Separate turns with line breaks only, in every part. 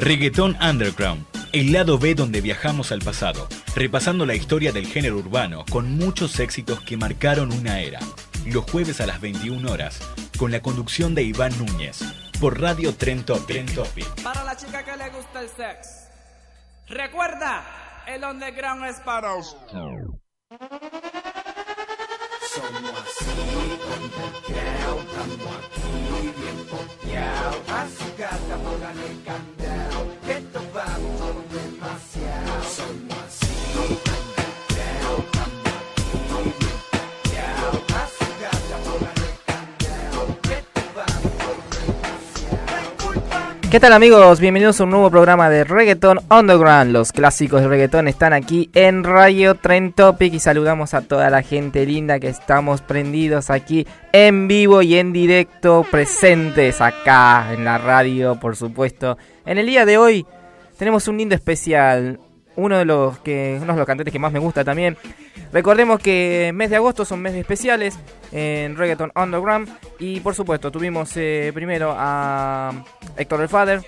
Reggaeton Underground, el lado B donde viajamos al pasado, repasando la historia del género urbano con muchos éxitos que marcaron una era. Los jueves a las 21 horas, con la conducción de Iván Núñez, por Radio Tren Topic.
Para la chica que le gusta el sex. Recuerda, el underground es para usted.
Somos así, underground, estamos aquí bien pokeados. Así gata, póngale candado, que
¿Qué tal amigos? Bienvenidos a un nuevo programa de Reggaeton Underground. Los clásicos de reggaeton están aquí en Radio Trend Topic y saludamos a toda la gente linda que estamos prendidos aquí en vivo y en directo, presentes acá en la radio, por supuesto. En el día de hoy tenemos un lindo especial, uno de los que uno de los cantantes que más me gusta también. Recordemos que mes de agosto son meses especiales en Reggaeton Underground y por supuesto tuvimos eh, primero a Héctor el Father,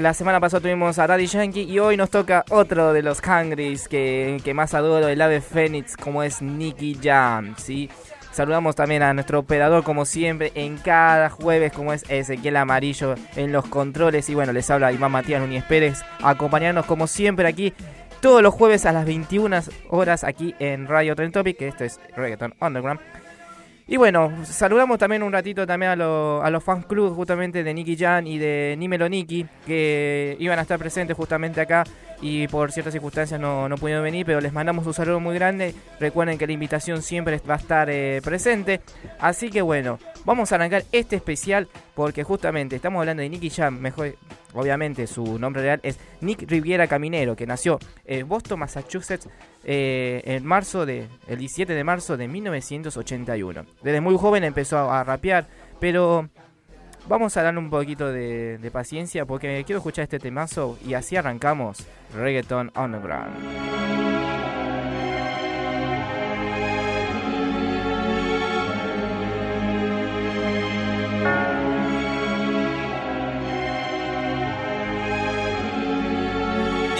la semana pasada tuvimos a Daddy Yankee y hoy nos toca otro de los Hungries que, que más adoro, el ave Fénix, como es Nicky Jam, ¿sí? Saludamos también a nuestro operador como siempre en cada jueves como es Ezequiel Amarillo en los controles y bueno, les habla Iván Matías Núñez Pérez, acompañarnos como siempre aquí todos los jueves a las 21 horas aquí en Radio Trend Topic, que esto es Reggaeton Underground. Y bueno, saludamos también un ratito también a, lo- a los fans club justamente de Nicky Jan y de Nímelo Nicky, que iban a estar presentes justamente acá y por ciertas circunstancias no, no pudieron venir, pero les mandamos un saludo muy grande. Recuerden que la invitación siempre va a estar eh, presente. Así que bueno, vamos a arrancar este especial porque justamente estamos hablando de Nicky Jam, mejor, obviamente su nombre real es Nick Riviera Caminero, que nació en Boston, Massachusetts, eh, en marzo de, el 17 de marzo de 1981. Desde muy joven empezó a, rapear, pero vamos a darle un poquito de, de paciencia porque quiero escuchar este temazo y así arrancamos Reggaeton Underground.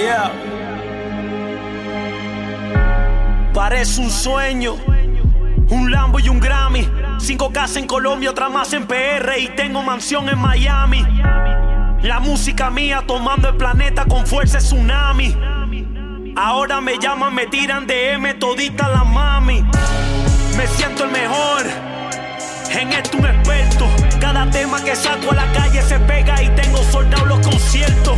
Yeah. Parece un sueño, un Lambo y un Grammy. Cinco casas en Colombia, otra más en PR y tengo mansión en Miami. La música mía tomando el planeta con fuerza es tsunami. Ahora me llaman, me tiran DM todita la mami. Me siento el mejor, en esto un experto. Cada tema que saco a la calle se pega y tengo soldados los conciertos.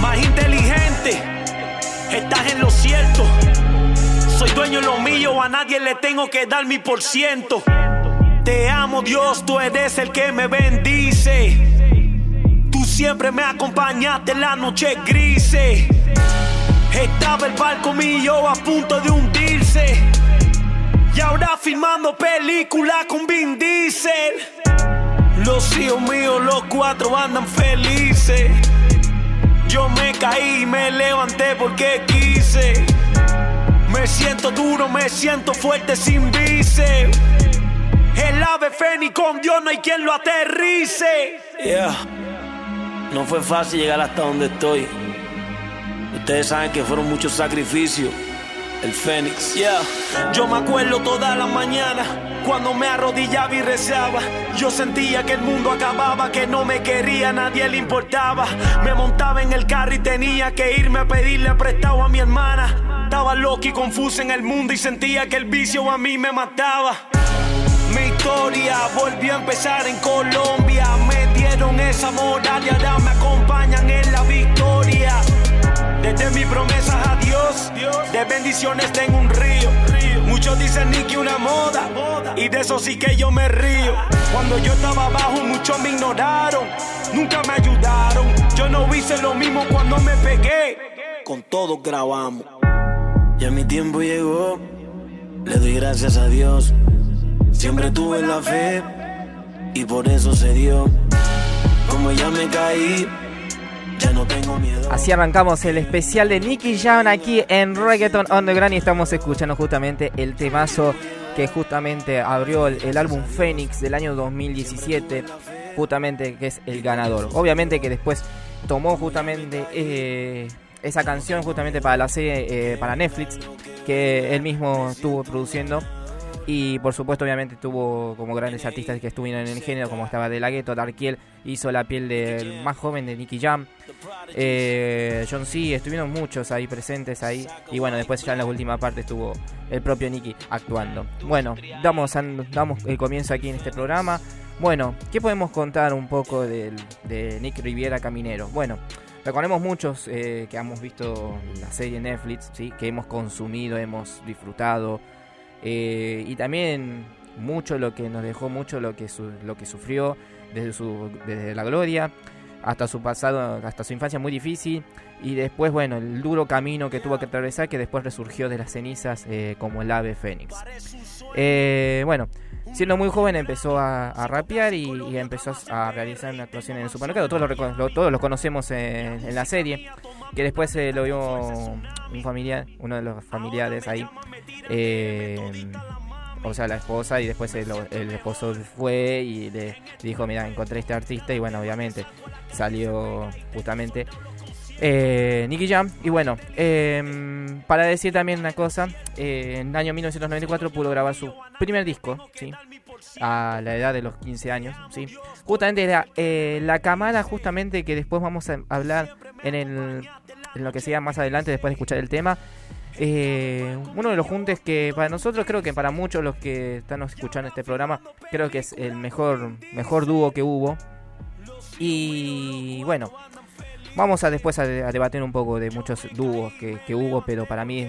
Más inteligente, estás en lo cierto. Soy dueño de lo mío, a nadie le tengo que dar mi por ciento. Te amo Dios, tú eres el que me bendice. Tú siempre me acompañaste en la noche grises. Estaba el barco mío a punto de hundirse. Y ahora filmando película con Vin Diesel. Los hijos míos, los cuatro andan felices. Yo me caí y me levanté porque quise. Me siento duro, me siento fuerte sin vice. El ave fénix con Dios no hay quien lo aterrice. Yeah. No fue fácil llegar hasta donde estoy. Ustedes saben que fueron muchos sacrificios. El Fénix, yeah. Yo me acuerdo todas las mañanas cuando me arrodillaba y rezaba. Yo sentía que el mundo acababa, que no me quería, nadie le importaba. Me montaba en el carro y tenía que irme a pedirle prestado a mi hermana. Estaba loco y confuso en el mundo y sentía que el vicio a mí me mataba. Mi historia volvió a empezar en Colombia. Me dieron esa moral y ahora me acompañan en la victoria. Desde mis promesas a Dios, de bendiciones tengo un río. Muchos dicen ni que una moda, y de eso sí que yo me río. Cuando yo estaba abajo, muchos me ignoraron, nunca me ayudaron. Yo no hice lo mismo cuando me pegué. Con todos grabamos. Ya mi tiempo llegó, le doy gracias a Dios. Siempre tuve la fe y por eso se dio. Como ya me caí, ya no tengo miedo.
Así arrancamos el especial de Nicky Jam aquí en Reggaeton Underground y estamos escuchando justamente el temazo que justamente abrió el, álbum Phoenix del año 2017, justamente que es el ganador. Obviamente que después tomó justamente eh, esa canción justamente para la serie, eh, para Netflix, que él mismo estuvo produciendo. Y por supuesto, obviamente, tuvo como grandes artistas que estuvieron en el género, como estaba De La Ghetto, Darkiel, hizo la piel del más joven de Nicky Jam. Eh, John C, estuvieron muchos ahí presentes ahí. Y bueno, después ya en la última parte estuvo el propio Nicky actuando. Bueno, damos, damos el comienzo aquí en este programa. Bueno, ¿qué podemos contar un poco de Nick Riviera Caminero? Bueno, recordemos muchos eh, que hemos visto la serie Netflix, ¿sí? que hemos consumido, hemos disfrutado. eh, y también mucho lo que nos dejó, mucho lo que, su- lo que sufrió desde, su, desde la gloria hasta su pasado, hasta su infancia muy difícil. Y después, bueno, el duro camino que tuvo que atravesar, que después resurgió de las cenizas eh, como el ave fénix. Eh, bueno, siendo muy joven empezó a, a rapear y, empezó a realizar una actuación en el supermercado. Todos lo, lo- todos lo conocemos en, la serie. Que después eh, lo vio un familiar, uno de los familiares ahí. eh, o sea, la esposa y después el, el esposo fue y le dijo, mira, encontré este artista y bueno, obviamente salió justamente eh, Nicky Jam. Y bueno, eh, para decir también una cosa, eh, en el año 1994 pudo grabar su primer disco, ¿sí? A la edad de los 15 años. Justamente era eh, la cámara justamente que después vamos a hablar en, el, en lo que sea más adelante después de escuchar el tema. Eh, uno de los juntes que para nosotros creo que para muchos los que están escuchando este programa creo que es el mejor mejor dúo que hubo y bueno vamos a después a, a debatir un poco de muchos dúos que, hubo pero para mí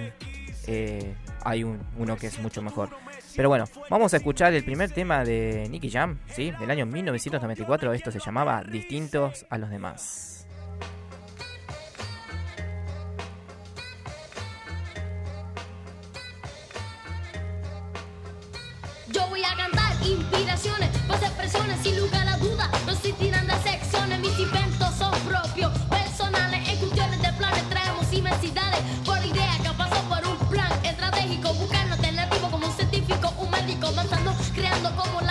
eh, hay un- uno que es mucho mejor. Pero bueno vamos a escuchar el primer tema de Nicky Jam sí del año 1994 esto se llamaba distintos a los demás.
Yo voy a cantar inspiraciones, más expresiones sin lugar a duda. No existirán de secciones, mis inventos son propios, como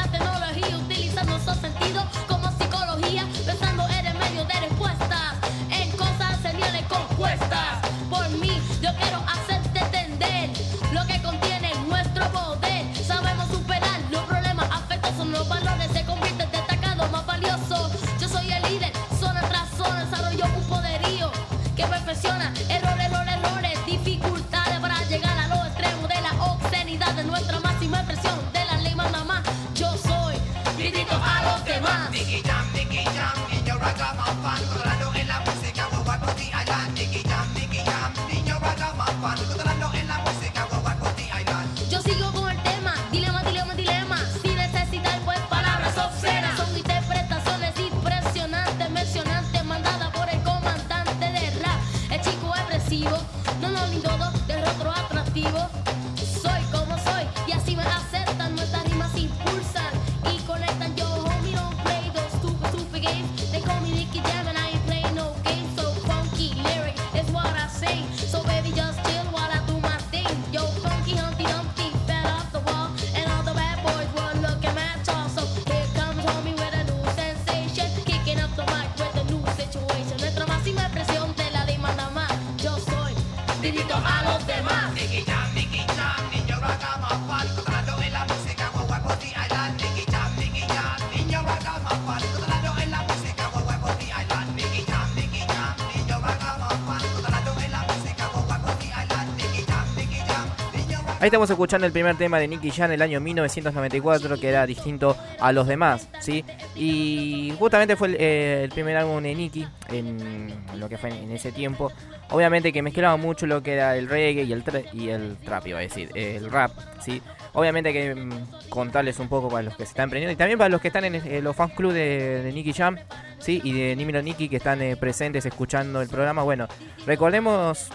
Estamos escuchando el primer tema de Nicky Jam del año 1994, que era distinto a los demás, ¿sí? Y justamente fue el, eh, el primer álbum de Nicky en lo que fue en, ese tiempo. Obviamente que mezclaba mucho lo que era el reggae y el, y el trap, iba a decir, el rap, ¿sí? Obviamente que mm, contarles un poco para los que se están prendiendo y también para los que están en eh, los fans club de, de Nicky Jam, ¿sí? Y de Nimiro Nicky que están eh, presentes escuchando el programa. Bueno, recordemos,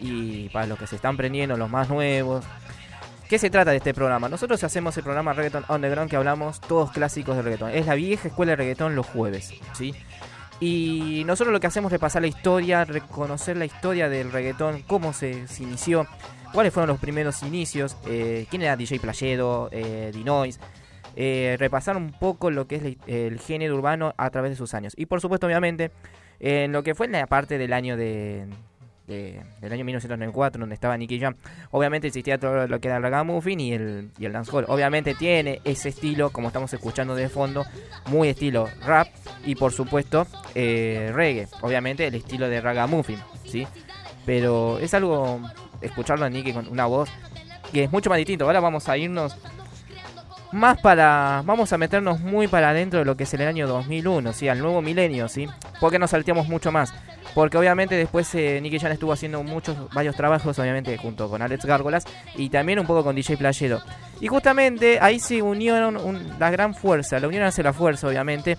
y para los que se están prendiendo, los más nuevos, ¿Qué se trata de este programa? Nosotros hacemos el programa Reggaeton Underground que hablamos todos clásicos de reggaeton. Es la vieja escuela de reggaeton los jueves, ¿sí? Y nosotros lo que hacemos es repasar la historia, reconocer la historia del reggaetón, cómo se, inició, cuáles fueron los primeros inicios, eh, quién era DJ Playedo, eh, eh, repasar un poco lo que es la- el género urbano a través de sus años. Y por supuesto, obviamente, en lo que fue en la parte del año de, de- del año 1994, donde estaba Nicky Jam, obviamente existía todo lo que era el ragamuffin y el, y el dancehall. Obviamente tiene ese estilo, como estamos escuchando de fondo, muy estilo rap y por supuesto eh, reggae. Obviamente el estilo de ragamuffin, ¿sí? Pero es algo, escucharlo a Nicky con una voz que es mucho más distinto. Ahora vamos a irnos más para. Vamos a meternos muy para adentro de lo que es el año 2001, ¿sí? Al nuevo milenio, ¿sí? Porque nos salteamos mucho más. Porque obviamente después eh, Nicky Jam estuvo haciendo muchos, varios trabajos, obviamente junto con Alex Gárgolas y también un poco con DJ Playero. Y justamente ahí se unieron un- la gran fuerza, la unión hace la fuerza, obviamente.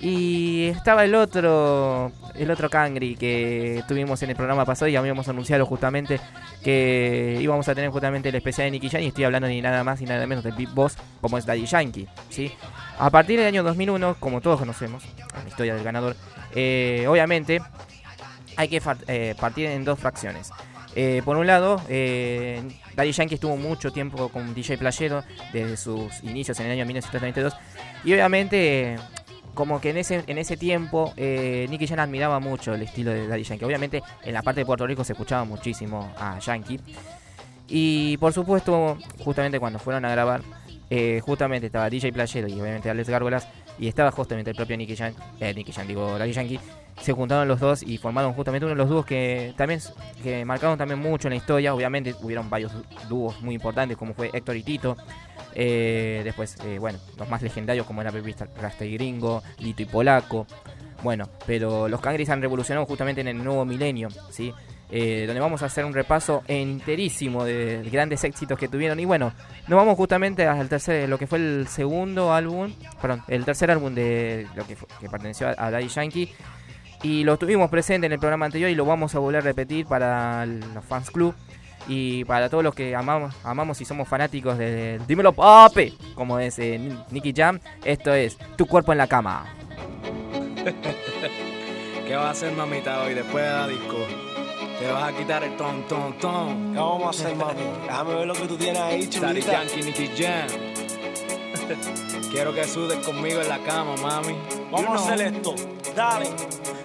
Y estaba el otro, el otro Cangri que tuvimos en el programa pasado y habíamos anunciado justamente que íbamos a tener justamente el especial de Nicky Jam y estoy hablando ni nada más ni nada menos del Big Boss como es Daddy Yankee, ¿sí? A partir del año 2001, como todos conocemos, la historia del ganador, eh, obviamente hay que eh, partir en dos fracciones. Eh, por un lado, eh, Daddy Yankee estuvo mucho tiempo con DJ Playero desde sus inicios en el año 1932 y obviamente como que en ese en ese tiempo eh, Nicky Jam admiraba mucho el estilo de Daddy Yankee. Obviamente en la parte de Puerto Rico se escuchaba muchísimo a Yankee y por supuesto justamente cuando fueron a grabar eh, justamente estaba DJ Playero y obviamente Alex Gárgolas y estaba justamente el propio Nicky Jam, eh, Nicky Jam digo Daddy Yankee se juntaron los dos y formaron justamente uno de los dúos que también que marcaron también mucho en la historia. Obviamente hubieron varios dú- dúos muy importantes como fue Héctor y Tito. Eh, después, eh, bueno, los más legendarios como era Baby Rasta y Gringo, Lito y Polaco. Bueno, pero los Cangris han revolucionado justamente en el nuevo milenio, ¿sí? Eh, donde vamos a hacer un repaso enterísimo de grandes éxitos que tuvieron. Y bueno, nos vamos justamente al tercer, lo que fue el segundo álbum, perdón, el tercer álbum de lo que, perteneció a, Daddy Yankee. Y lo tuvimos presente en el programa anterior y lo vamos a volver a repetir para los fans club y para todos los que amamos, amamos y somos fanáticos de Dímelo Papi, como es eh, Ni- Nicky Jam. Esto es Tu cuerpo en la cama.
¿Qué vas a hacer, mamita, hoy después de la disco? Te vas a quitar el ton, ton, ton.
¿Qué vamos a hacer, mami? Déjame ver lo que tú tienes ahí,
Daddy
chulita.
Yankee, Nicky Jam. Quiero que sudes conmigo en la cama, mami.
Vamos a hacer esto, dale.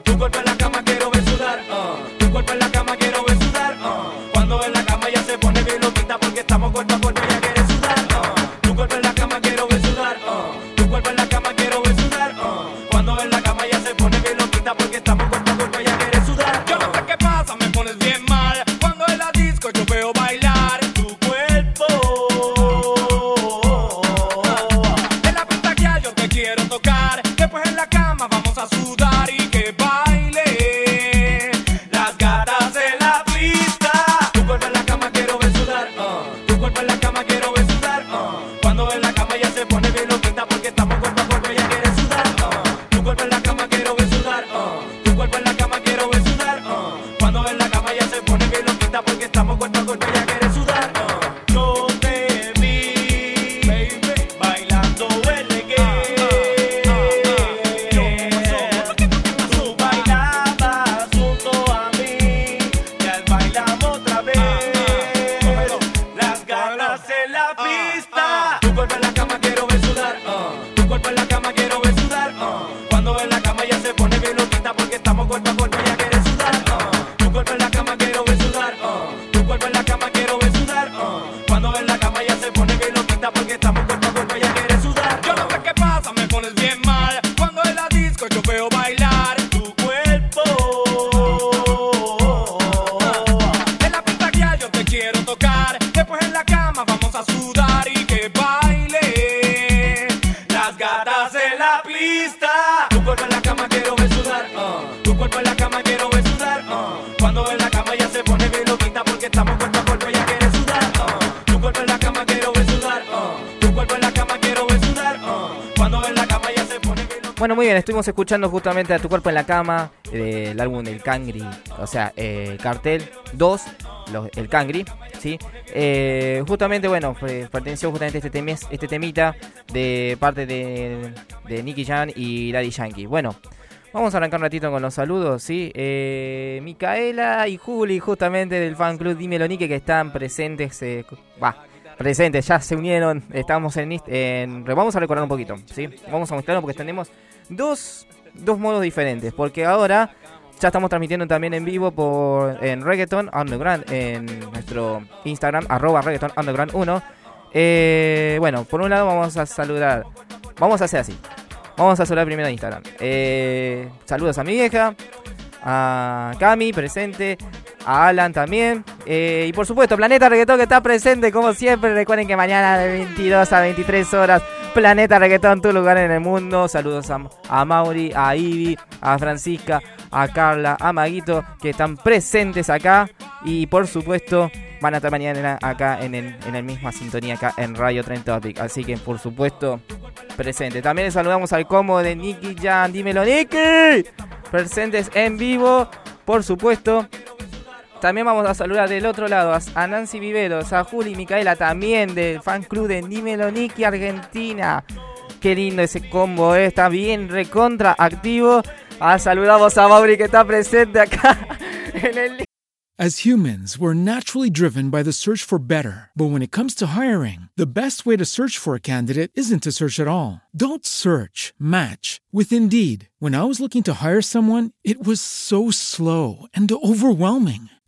Tu cuerpo en la cama quiero ver sudar, uh. Tu cuerpo en la cama quiero ver sudar, uh. Cuando en la cama ya se pone bien loquita porque estamos cuerpo a
muy bien, estuvimos escuchando justamente a Tu Cuerpo en la Cama, del álbum del Cangri, o sea, eh, Cartel 2, los- el Cangri, ¿sí? Eh, justamente, bueno, perteneció justamente este, temes- este temita de parte de, Nicky Jan y Daddy Yankee. Bueno, vamos a arrancar un ratito con los saludos, ¿sí? Eh, Micaela y Juli, justamente del fan club Dímelo Nicky, que están presentes, eh, va, presentes, ya se unieron, estamos en, en... Vamos a recordar un poquito, ¿sí? Vamos a mostrarlo porque tenemos dos, dos modos diferentes, porque ahora ya estamos transmitiendo también en vivo por en Reggaeton Underground, en nuestro Instagram, arroba Reggaeton Underground 1. Eh, bueno, por un lado vamos a saludar, vamos a hacer así, vamos a saludar primero a Instagram. Eh, saludos a mi vieja, a Cami presente, a Alan también. eh, y por supuesto, Planeta Reggaetón que está presente como siempre. Recuerden que mañana de 22 a 23 horas, Planeta Reggaetón, tu lugar en el mundo. Saludos a, a Mauri, a Ivy, a Francisca, a Carla, a Maguito que están presentes acá. Y por supuesto, van a estar mañana acá en el, en el misma sintonía acá en Radio Trend Topic. Así que por supuesto, presente. También le saludamos al combo de Nicky Jan. Dímelo, Nicky. Presentes en vivo, por supuesto. También vamos a saludar del otro lado a- Nancy Viveros, a Juli Micaela, también del fan club de Dímelo Nicky Argentina. Qué lindo ese combo, eh, está bien recontra activo. Ah, saludamos a Mauri que está presente acá en el
As humans, we're naturally driven by the search for better. But when it comes to hiring, the best way to search for a candidate isn't to search at all. Don't search, match with Indeed. When I was looking to hire someone, it was so slow and overwhelming.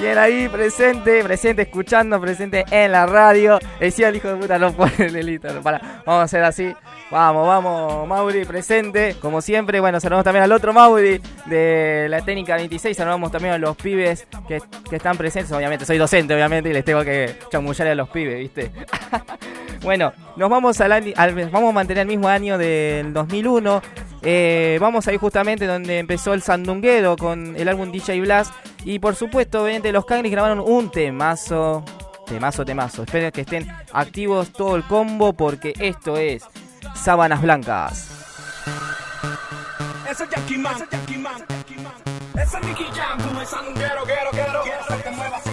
Bien ahí, presente, presente, escuchando, presente en la radio. Decía el hijo de puta, no pone el. Vamos a hacer así. Vamos, vamos, Mauri, presente. Como siempre, bueno, saludamos también al otro Mauri de la técnica 26. Saludamos también a los pibes que, están presentes. Obviamente, soy docente, obviamente, y les tengo que chamullar a los pibes, ¿viste? bueno, nos vamos al, al- vamos a mantener el mismo año del 2001. Eh, vamos a ir justamente donde empezó el Sandunguero con el álbum DJ Blast. Y por supuesto, obviamente, los Cangris grabaron un temazo. Temazo, temazo. Espero que estén activos todo el combo porque esto es Sábanas Blancas.
Ese es Jackie Man, ese es Jackie Man, ese es Nicky Jam, tú me sandunguero, quiero, quiero, quiero que muevas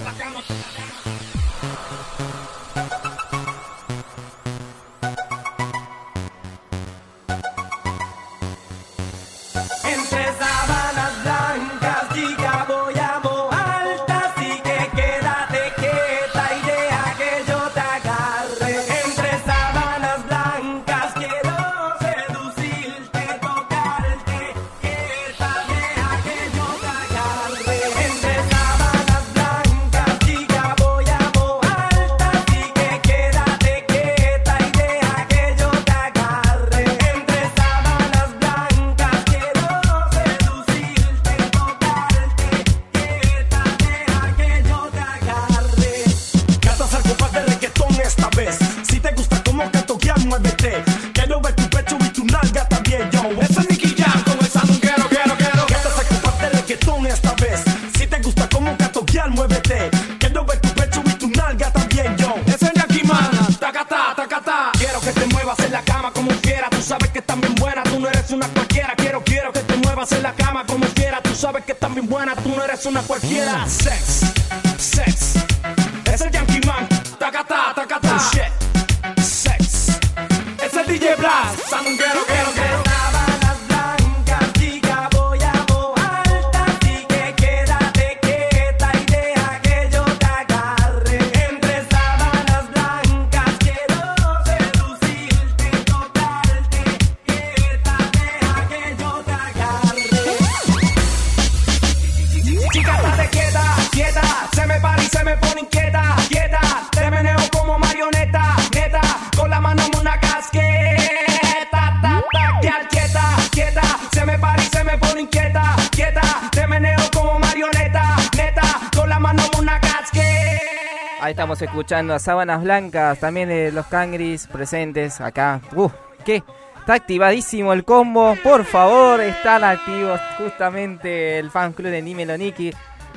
Sábanas Blancas,
también de los Cangris presentes acá. Uh, ¿qué? Está activadísimo el combo, por favor, están activos justamente el fan club de Dímelo Niki.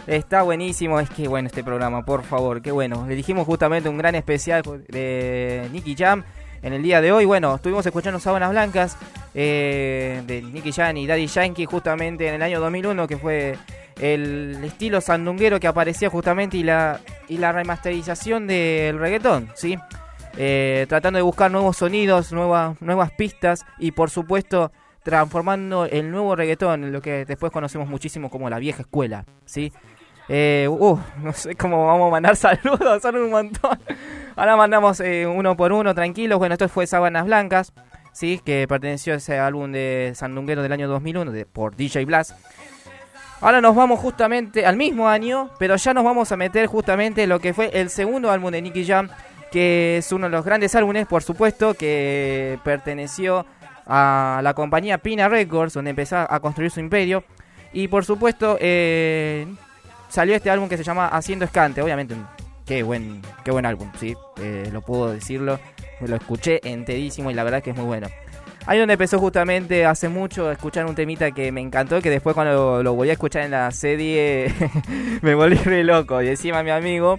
Está buenísimo, es que bueno este programa, por favor, qué bueno. Le dijimos justamente un gran especial de Nicky Jam en el día de hoy. Bueno, estuvimos escuchando Sábanas Blancas eh, de Nicky Jam y Daddy Yankee justamente en el año 2001, que fue el estilo sandunguero que aparecía justamente y la, y la remasterización del reggaetón, ¿sí? Eh, tratando de buscar nuevos sonidos, nuevas, nuevas pistas y por supuesto transformando el nuevo reggaetón en lo que después conocemos muchísimo como la vieja escuela, ¿sí? Eh, uh, no sé cómo vamos a mandar saludos, son un montón. Ahora mandamos eh, uno por uno, tranquilos. Bueno, esto fue Sábanas Blancas, ¿sí? Que perteneció a ese álbum de Sandunguero del año 2001 de, por DJ Blast. Ahora nos vamos justamente al mismo año, pero ya nos vamos a meter justamente en lo que fue el segundo álbum de Nicky Jam, que es uno de los grandes álbumes, por supuesto, que perteneció a la compañía Pina Records, donde empezó a construir su imperio. Y por supuesto, eh, salió este álbum que se llama Haciendo Escante. Obviamente, qué buen, qué buen álbum, sí, eh, lo puedo decirlo. Lo escuché enterísimo y la verdad que es muy bueno. Ahí donde empezó justamente hace mucho a escuchar un temita que me encantó, que después cuando lo volví a escuchar en la serie me volví re loco. Y encima mi amigo,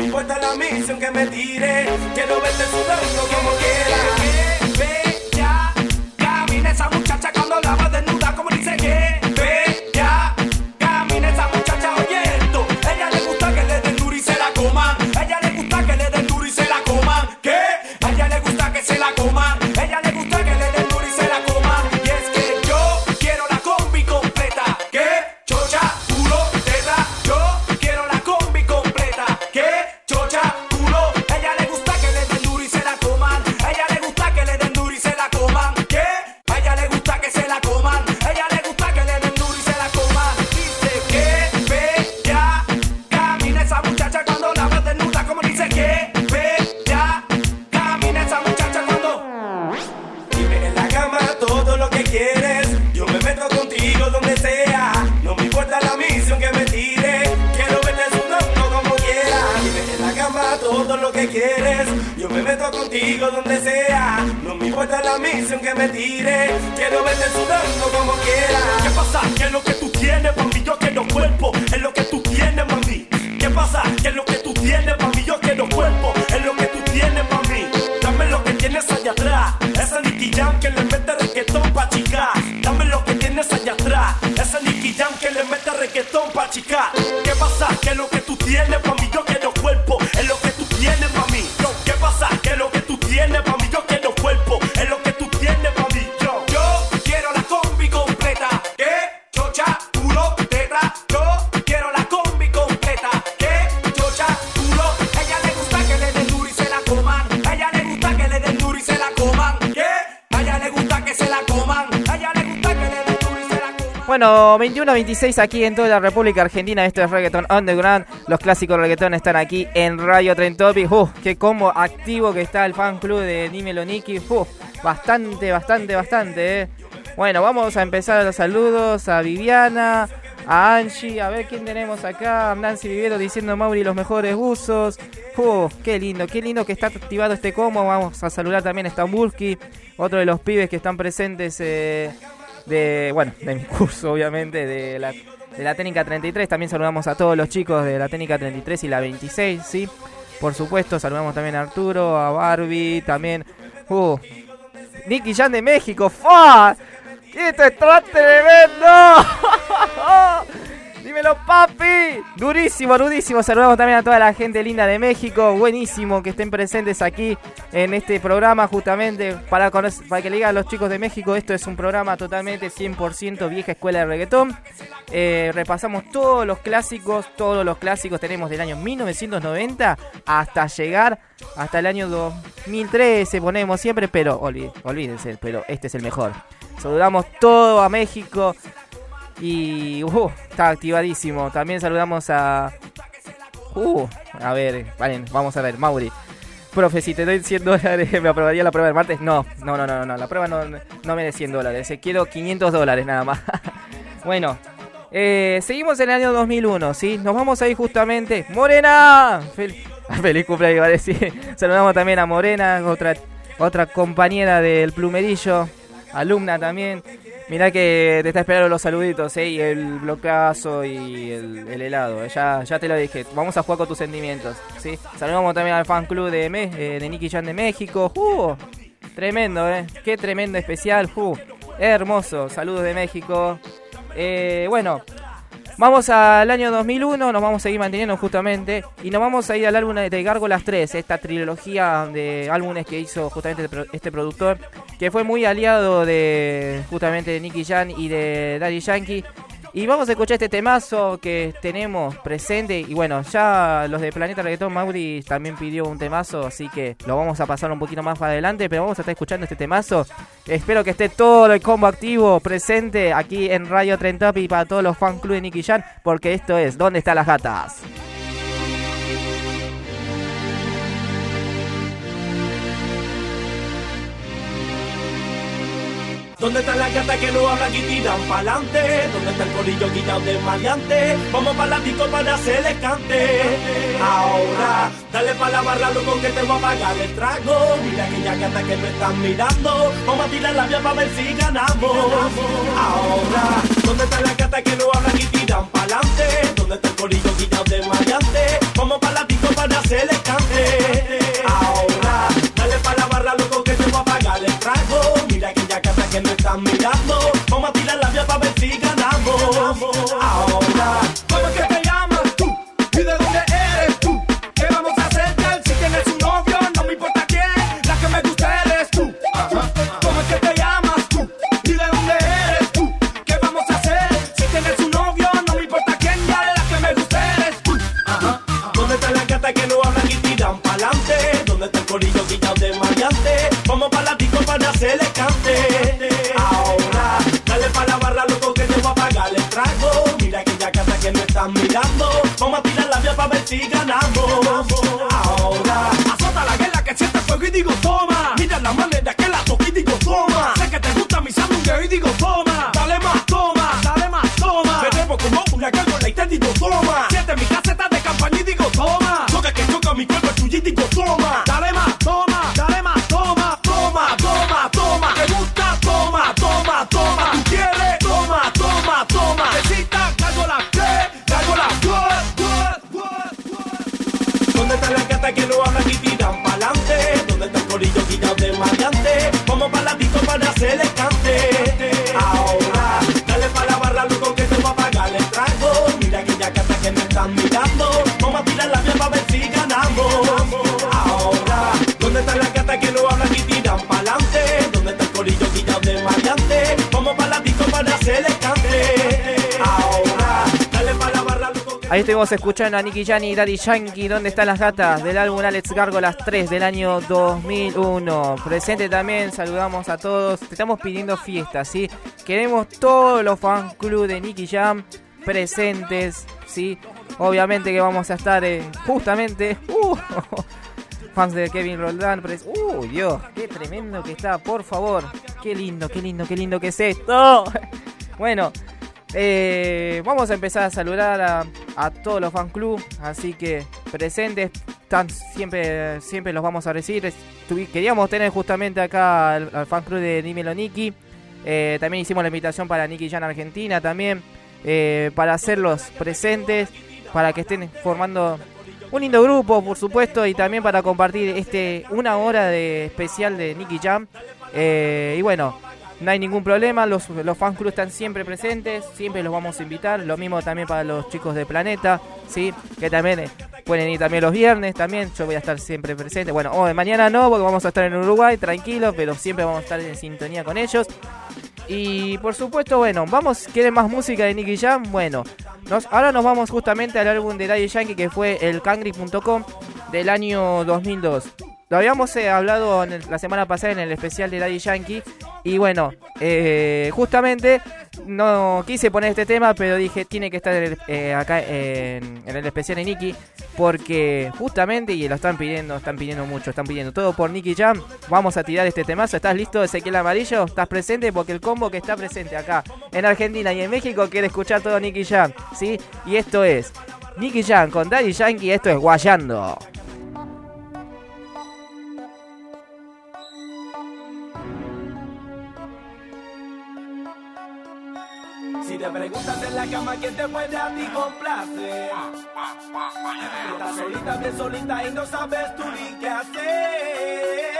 importa la misión que me tire. Quiero verte sudando como quieras. Ve ya. Camina esa muchacha cuando la va desnuda como dice que. Ve ya. Camina esa muchacha oyendo. Ella le gusta que le den duro y se la coman. Ella le gusta que le den duro y se la coman. ¿Qué? A ella le gusta que se la coman. Todo lo que quieres. Yo me meto contigo donde sea. No me importa la misión que me tire. Quiero verte sudando como quieras. ¿Qué pasa? ¿Qué es lo que tú tienes, mami? Yo quiero cuerpo. Es lo que tú tienes, mami. ¿Qué pasa? ¿Qué es lo que tú tienes, mami? Yo quiero cuerpo. Es lo que tú tienes, mami. Dame lo que tienes allá atrás. Esa Nicky Jam que le mete reggaetón pa' chicar. Dame lo que tienes allá atrás. Esa Nicky Jam que le mete reggaetón pa' chicar. ¿Qué pasa? ¿Qué es lo que tú tienes,
Bueno, 21-26 aquí en toda la República Argentina. Esto es Reggaeton Underground. Los clásicos reggaeton están aquí en Radio Tren Topic. Uh, qué combo activo que está el fan club de Dímelo Nicky. Uh, bastante, bastante, bastante. eh. Bueno, vamos a empezar los saludos a Viviana, a Angie, a ver quién tenemos acá, Nancy Vivedo diciendo Mauri los mejores buzos. Uf, qué lindo, qué lindo que está activado este combo. Vamos a saludar también a Stambulski, otro de los pibes que están presentes eh, de, bueno, de mi curso obviamente, de la, de la técnica 33. También saludamos a todos los chicos de la técnica 33 y la 26, ¿sí? Por supuesto, saludamos también a Arturo, a Barbie, también... Uh, Nicky Jan de México, ¡fa! ¡Esto está tremendo! ¡Dímelo, papi! Durísimo, durísimo. Saludamos también a toda la gente linda de México. Buenísimo que estén presentes aquí en este programa, justamente para, conocer- para que le digan a los chicos de México. Esto es un programa totalmente 100% vieja escuela de reggaetón. Eh, repasamos todos los clásicos, todos los clásicos tenemos del año 1990 hasta llegar hasta el año 2013, ponemos siempre, pero olví- olvídense, pero este es el mejor. Saludamos todo a México y uh, está activadísimo. También saludamos a... Uh, a ver, valen, vamos a ver, Mauri. Profe, si te doy 100 dólares, ¿me aprobaría la prueba del martes? No, no, no, no, no, la prueba no, no me da 100 dólares, quiero 500 dólares nada más. bueno, eh, seguimos en el año 2001, ¿sí? Nos vamos a ir justamente... ¡Morena! Fel- Feliz cumpleaños. Saludamos también a Morena, otra, otra compañera del plumerillo, alumna también. Mirá que te está esperando los saluditos, ¿eh? Y el blocazo y el, el helado. Ya, ya te lo dije. Vamos a jugar con tus sentimientos, ¿sí? Saludamos también al fan club de, Me- eh, de Nicky Jan de México. ¡Uh! Tremendo, ¿eh? Qué tremendo especial. ¡Uh! Hermoso. Saludos de México. Eh, bueno, Vamos al año 2001, nos vamos a seguir manteniendo justamente y nos vamos a ir al álbum de Gárgolas 3, esta trilogía de álbumes que hizo justamente este pro- productor, que fue muy aliado de justamente de Nicky Jan y de Daddy Yankee. Y vamos a escuchar este temazo que tenemos presente. Y bueno, ya los de Planeta Reggaetón, Mauri también pidió un temazo, así que lo vamos a pasar un poquito más para adelante. Pero vamos a estar escuchando este temazo. Espero que esté todo el combo activo presente aquí en Radio Trentop y para todos los fan club de Nicky Jan, porque esto es ¿Dónde están las gatas?
¿Dónde están las gatas que no hablan y tiran pa'lante? ¿Dónde está el corillo quitado de maleante? Vamos para la disco para hacerle cante. Ahora, dale pa' la barra, loco, que te voy a pagar el trago. Mira aquella gata que me están mirando. Vamos a tirar la vía para ver si ganamos. Ahora, ¿dónde están las gatas que no hablan y tiran pa'lante? ¿Dónde está el corillo quitado de maleante? Vamos para la disco para hacerle cante. Ahora, dale pa' la barra, loco, que me están mirando. Vamos a tirar la vía para ver si ganamos. Ahora, Vamos a tirar la vía para ver si ganamos. Ahora, azota la guerra que siente fuego y digo toma. Mira la manera que la toqué y digo toma. Sé que te gusta mi sándwich y digo toma.
Ahí estuvimos escuchando a Nicky Jan y Daddy Yankee, ¿Dónde están las gatas? Del álbum Alex Gárgolas 3 del año 2001. Presente también, saludamos a todos. Te estamos pidiendo fiesta, ¿sí? Queremos todos los fan club de Nicky Jam presentes, ¿sí? Obviamente que vamos a estar en justamente. uh, fans de Kevin Roldán. pres- ¡Uh, Dios! ¡Qué tremendo que está! Por favor. ¡Qué lindo, qué lindo, qué lindo que es esto! bueno. Eh, vamos a empezar a saludar a, todos los fan club, así que presentes, están siempre, siempre los vamos a recibir. Queríamos tener justamente acá al, al fan club de Dímelo Niki. Eh, también hicimos la invitación para Nicky Jan Argentina también, eh, para hacerlos presentes, para que estén formando un lindo grupo, por supuesto, y también para compartir este una hora de especial de Nicky Jam. Eh, y bueno, no hay ningún problema, los, los fan club están siempre presentes, siempre los vamos a invitar. Lo mismo también para los chicos de Planeta, ¿sí? que también eh, pueden ir también los viernes, también yo voy a estar siempre presente. Bueno, hoy, mañana no, porque vamos a estar en Uruguay, tranquilos, pero siempre vamos a estar en sintonía con ellos. Y por supuesto, bueno, vamos, ¿quieren más música de Nicky Jam? Bueno, nos, ahora nos vamos justamente al álbum de Daddy Yankee que fue el Cangri.com del año 2002. Lo habíamos eh, hablado la semana pasada en el especial de Daddy Yankee. Y bueno, eh, justamente no quise poner este tema, pero dije tiene que estar eh, acá en, en el especial de Nicky. Porque justamente, y lo están pidiendo, están pidiendo mucho, están pidiendo todo por Nicky Jam. Vamos a tirar este temazo. ¿Estás listo, Ezequiel Amarillo? ¿Estás presente? Porque el combo que está presente acá en Argentina y en México quiere escuchar todo Nicky Jam. ¿Sí? Y esto es Nicky Jam con Daddy Yankee. Esto es Guayando.
Te preguntas en la cama quién te puede a ti complacer. Estás solita, bien solita y no sabes tú ni qué hacer.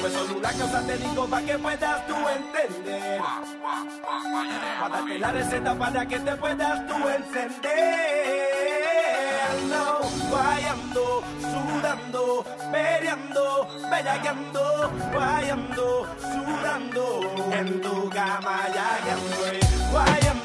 Pues solo una cosa te digo para que puedas tú entender. Para darte la receta para que te puedas tú encender. No, guayando, sudando, peleando, bellaqueando Guayando, sudando, en tu cama ya que ando Guayando,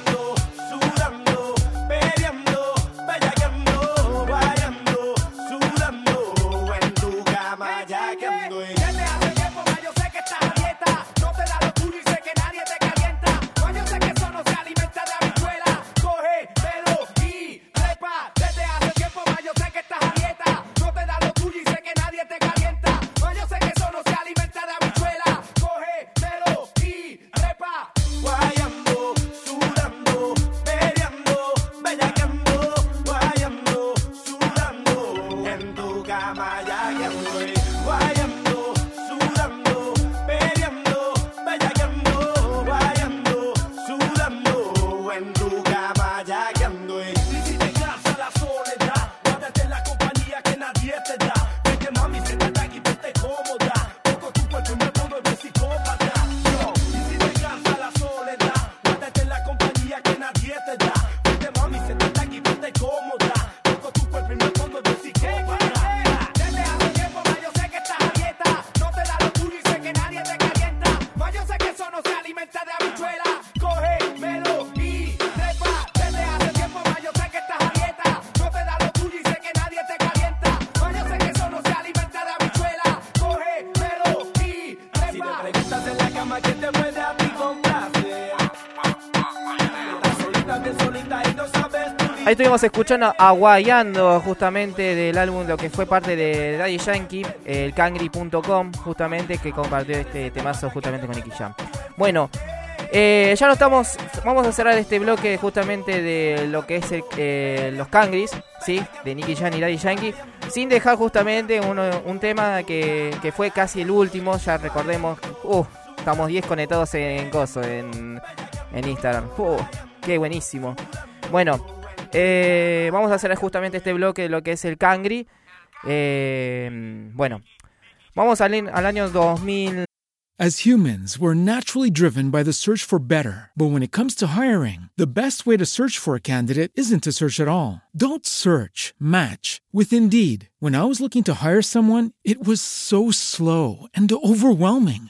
estuvimos escuchando Aguayando justamente del álbum lo que fue parte de Daddy Yankee, el Cangri.com, justamente que compartió este temazo justamente con Nicky Jam. Bueno, eh, ya no estamos, vamos a cerrar este bloque justamente de lo que es eh, los Cangris, ¿sí? De Nicky Jam y Daddy Yankee, sin dejar justamente uno- un tema que, que fue casi el último, ya recordemos, uh, estamos 10 conectados en Coso, en, en Instagram, uh, qué buenísimo. Bueno, eh, vamos a hacer justamente este bloque de lo que es el Cangri. Eh, bueno, vamos al, al año 2000.
As humans, we're naturally driven by the search for better. But when it comes to hiring, the best way to search for a candidate isn't to search at all. Don't search, match with Indeed. When I was looking to hire someone, it was so slow and overwhelming.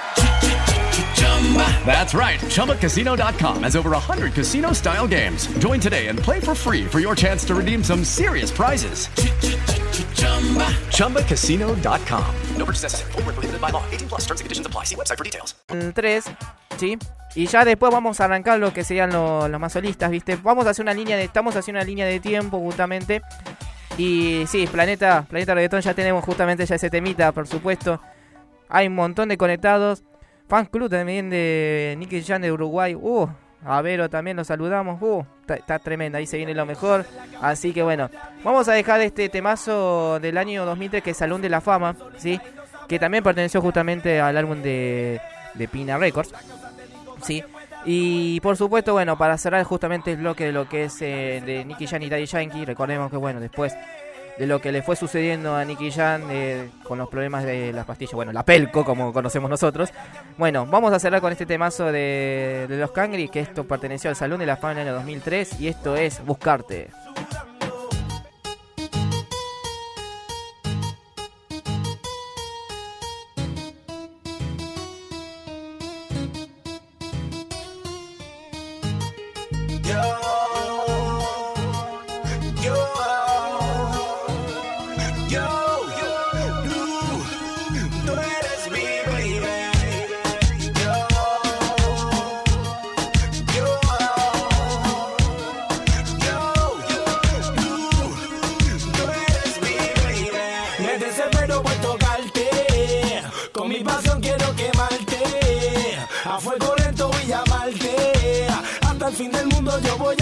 That's right. ChumbaCasino.com has over 100 casino style games. Join today and play for free for your chance to redeem some serious prizes. ChumbaCasino.com. No purchase necessary. By law. 18 plus terms and conditions apply. See website for details.
El 3, ¿sí? Y ya después vamos a arrancar lo que serían lo- los más solistas, ¿viste? Vamos a hacer una línea. Estamos haciendo una línea de tiempo justamente. Y sí, Planeta, Planeta Reggaetón ya tenemos justamente ya ese temita, por supuesto. Hay un montón de conectados. Fan Club también de Nicky Jan de Uruguay. Uh, a Vero también lo saludamos. Uh, está, tremenda, ahí se viene lo mejor. Así que bueno, vamos a dejar este temazo del año 2003 que es Salón de la Fama, ¿sí? Que también perteneció justamente al álbum de, de Pina Records. Sí. Y por supuesto, bueno, para cerrar justamente el bloque de lo que es eh, de Nicky Jan y Daddy Yankee, recordemos que bueno, después de lo que le fue sucediendo a Nicky Jan eh, con los problemas de las pastillas, bueno, la pelco como conocemos nosotros. Bueno, vamos a cerrar con este temazo de, de los Cangri, que esto perteneció al Salón de la Fama en el año 2003 y esto es Buscarte.
Fuego lento voy a llamarte, hasta el fin del mundo yo voy a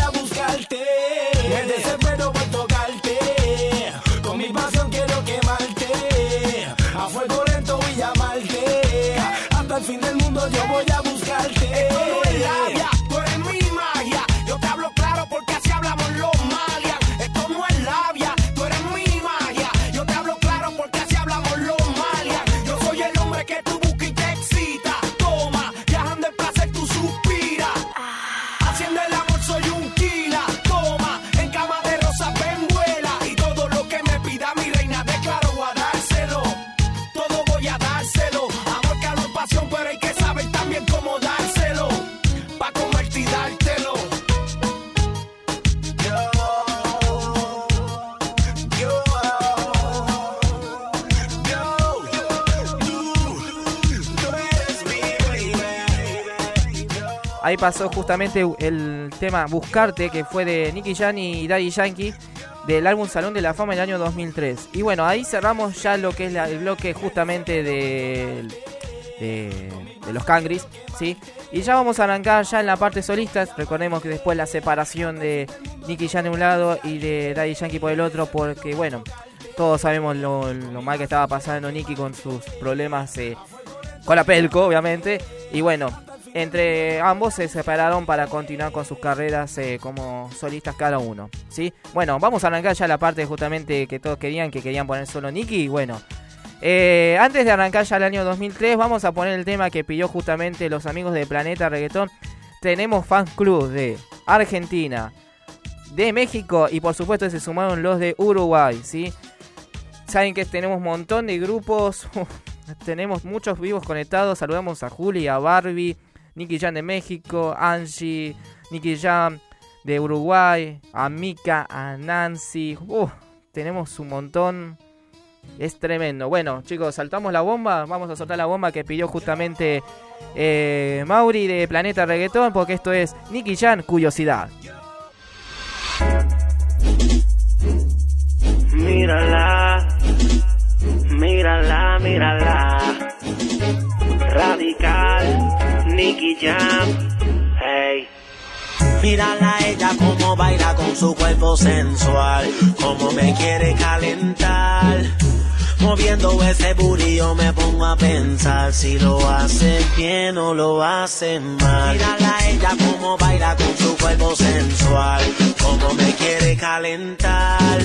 pasó justamente el tema Buscarte, que fue de Nicky Jan y Daddy Yankee, del álbum Salón de la Fama del año 2003. Y bueno, ahí cerramos ya lo que es la- el bloque justamente de, de, los Cangris, ¿sí? Y ya vamos a arrancar ya en la parte solistas. Recordemos que después la separación de Nicky Jan de un lado y de Daddy Yankee por el otro, porque bueno, todos sabemos lo, lo mal que estaba pasando Nicky con sus problemas eh, con la Pelco, obviamente. Y bueno, entre ambos se separaron para continuar con sus carreras eh, como solistas cada uno. ¿sí? Bueno, vamos a arrancar ya la parte justamente que todos querían, que querían poner solo Nicky. Bueno, eh, antes de arrancar ya el año 2003, vamos a poner el tema que pidió justamente los amigos de Planeta Reggaetón. Tenemos fan club de Argentina, de México y por supuesto se sumaron los de Uruguay, ¿sí? Saben que tenemos un montón de grupos, tenemos muchos vivos conectados. Saludamos a Juli, a Barbie, Nicky Jan de México, Angie, Nicky Jan de Uruguay, a Mika, a Nancy. Uf, tenemos un montón. Es tremendo. Bueno, chicos, saltamos la bomba. Vamos a soltar la bomba que pidió justamente eh, Mauri de Planeta Reggaetón, porque esto es Nicky Jan, Curiosidad.
Mírala, mírala, mírala. Radical, Nicky Jam, hey.
Mírala ella como baila con su cuerpo sensual, como me quiere calentar. Moviendo ese yo me pongo a pensar si lo hacen bien o lo hacen mal. Mírala ella como baila con su cuerpo sensual, como me quiere calentar.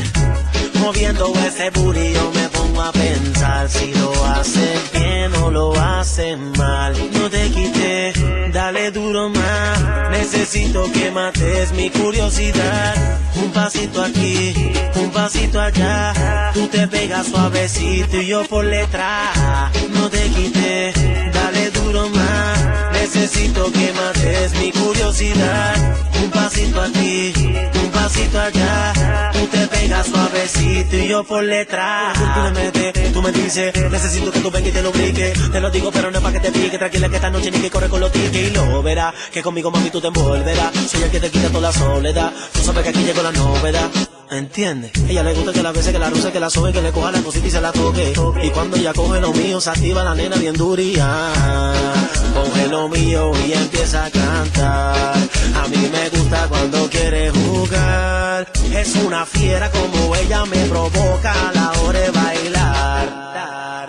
Moviendo ese yo me a pensar si lo hacen bien o lo hacen mal. No te quité, dale duro más. Necesito que mates mi curiosidad. Un pasito aquí, un pasito allá. Tú te pegas suavecito y yo por letra. No te más. Necesito que mates mi curiosidad. Un pasito aquí, un pasito allá. Tú te pegas suavecito y yo por letra. Tú me metes, tú me dices, necesito que tú vengas y te lo brique. Te lo digo, pero no es para que te pique. Tranquila que esta noche ni que corre con los tickets y lo verás. Que conmigo mami tú te envolverás. Soy el que te quita toda la soledad. Tú sabes que aquí llegó la novedad. ¿Entiendes? Ella le gusta que la veces que la rusa, que la sobe, que le coja la cosita y se la toque. Y cuando ella coge lo mío, se activa la nena bien duría. Coge lo mío y empieza a cantar. A mí me gusta cuando quiere jugar. Es una fiera como ella me provoca a la hora de bailar.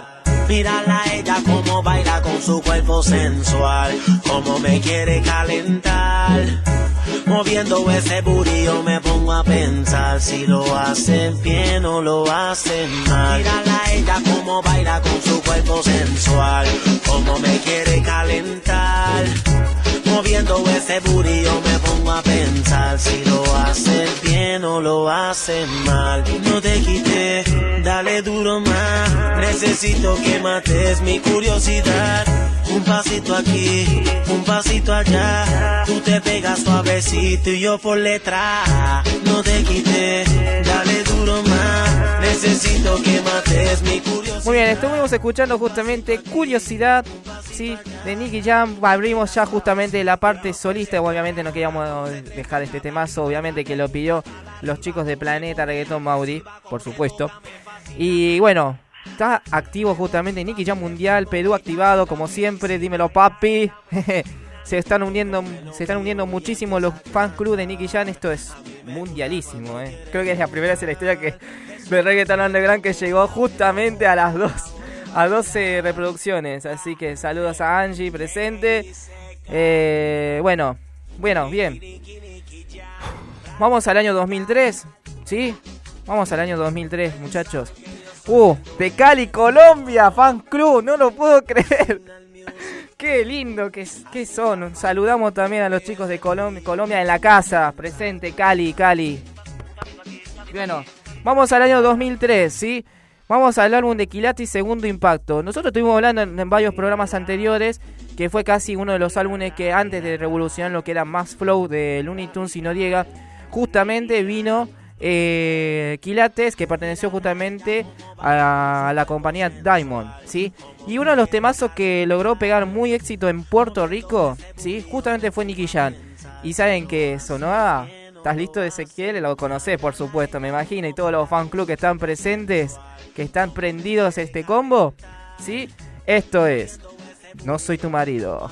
Mírala ella como baila con su cuerpo sensual, como me quiere calentar. Moviendo ese burillo me pongo a pensar si lo hacen bien o lo hacen mal. Mírala ella como baila con su cuerpo sensual, como me quiere calentar. Moviendo ese burillo me pongo a pensar si lo hacen bien lo hacen mal. No te quité, dale duro más. Necesito que mates mi curiosidad. Un pasito aquí, un pasito allá. Tú te pegas suavecito y yo por letra. No te quité, dale duro más. Necesito que mates mi curiosidad.
Muy bien, estuvimos escuchando justamente Curiosidad, sí, de Nicky Jam. Abrimos ya justamente la parte solista. Obviamente no queríamos dejar este temazo, obviamente que lo pidió los chicos de Planeta Reggaeton Maudi, por supuesto. Y bueno, está activo justamente Nicky Jam Mundial, Perú activado como siempre, dímelo papi. se están uniendo se están uniendo muchísimo los fan club de Nicky Jam, esto es mundialísimo, eh. Creo que es la primera vez en la historia que de Reggaeton Underground que llegó justamente a las dos a 12 reproducciones, así que saludos a Angie presente. Eh, bueno, bueno, bien. Vamos al año 2003, ¿sí? Vamos al año 2003, muchachos. Uh, de Cali, Colombia, fan club, no lo puedo creer. Qué lindo que, que son. Saludamos también a los chicos de Colombia, Colombia en la casa, presente, Cali, Cali. Bueno, vamos al año 2003, ¿sí? Vamos al álbum de Kilati, Segundo Impacto. Nosotros estuvimos hablando en, en, varios programas anteriores que fue casi uno de los álbumes que antes de revolucionar lo que era más flow de Looney Tunes y Noriega, justamente vino eh, Quilates, que perteneció justamente a, a, la compañía Diamond, ¿sí? Y uno de los temazos que logró pegar muy éxito en Puerto Rico, ¿sí? Justamente fue Nicky Jan. Y saben que Sonora, ¿estás listo Ezequiel? Lo conocés, por supuesto, me imagino, y todos los fan club que están presentes, que están prendidos a este combo, ¿sí? Esto es No Soy Tu Marido.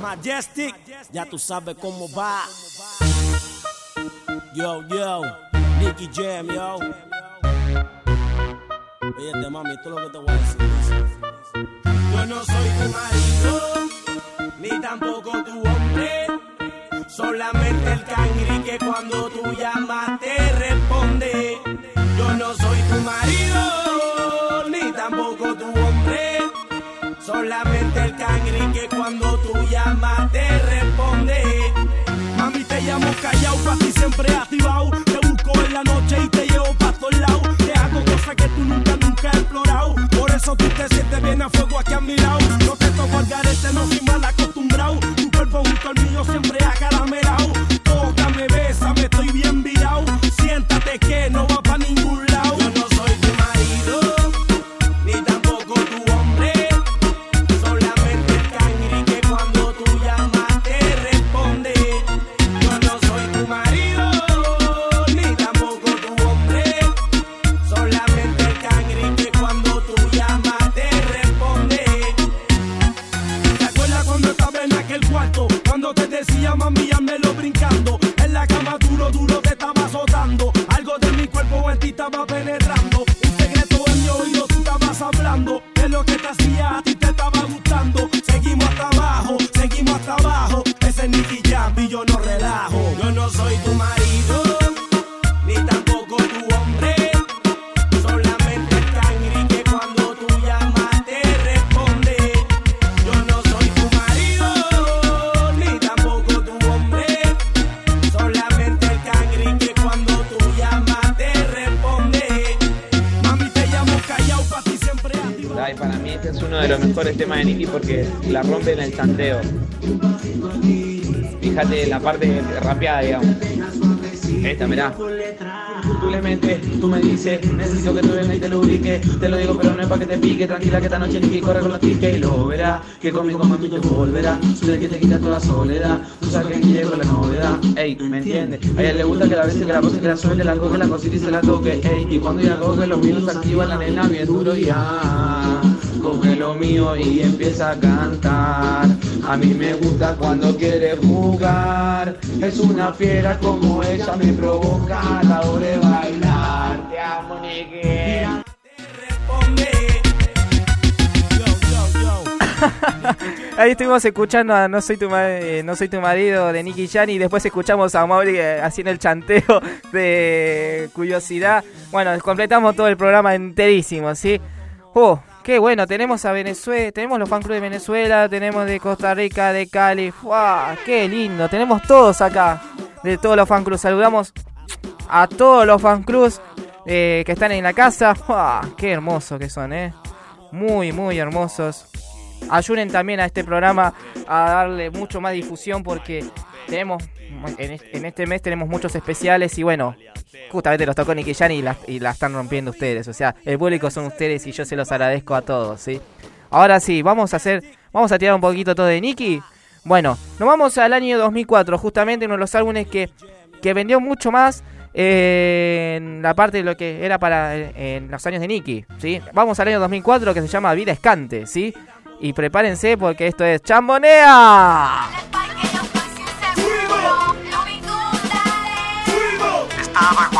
Majestic, ya tú sabes cómo va. Yo, yo, Nicky Jam, yo. Oye, mami, esto es lo que te voy a decir. Yo no soy tu marido, ni tampoco tu hombre. Solamente el cangri que cuando tú llamas te responde. Yo no soy tu marido, ni tampoco tu hombre. Solamente el cangri que cuando tú llamas te responde. Mami, te llamo callao, pa' ti siempre
Fíjate la parte rapeada, digamos. Esta, mirá. Tú le metes, tú me dices, necesito que tú vengas y te lo ubique. Te lo digo, pero no es para que te pique. Tranquila que esta noche Nicky corre con los tickets y lo verás. Que conmigo mami te volverá. El que te quita toda soledad. Tú sabes que aquí llegó la novedad. Ey, ¿me entiendes? A ella le gusta que la bese, que la pose, que la suelte, la coge, la cosita y se la toque. Ey, y cuando ella coge los míos se activa la nena bien duro y ah, coge lo mío y empieza a cantar. A mí me gusta cuando quiere jugar. Es una fiera como ella me provoca a la hora de bailar. Te amo, Nicky.
Ahí estuvimos escuchando a No soy tu, eh, no soy tu marido de Nicky Jam y después escuchamos a Mauri eh, haciendo el chanteo de Curiosidad. Bueno, completamos todo el programa enterísimo, ¿sí? Oh, qué bueno, tenemos a Venezuela, tenemos los fan clubs de Venezuela, tenemos de Costa Rica, de Cali. ¡Wow! ¡Qué lindo! Tenemos todos acá, de todos los fan clubs. Saludamos a todos los fan clubs eh, que están en la casa. ¡Wow! ¡Qué hermosos que son, eh! Muy, muy hermosos ayuden también a este programa a darle mucho más difusión porque tenemos en es- en este mes tenemos muchos especiales y bueno justamente los tocó Nicky Jam y la, y la están rompiendo ustedes o sea el público son ustedes y yo se los agradezco a todos sí ahora sí vamos a hacer vamos a tirar un poquito todo de Nicky bueno nos vamos al año 2004 justamente uno de los álbumes que que vendió mucho más eh, en la parte de lo que era para eh, en los años de Nicky, ¿sí? Vamos al año 2004 que se llama Vida Escante, ¿sí? Y prepárense porque esto es Chambonea.
Está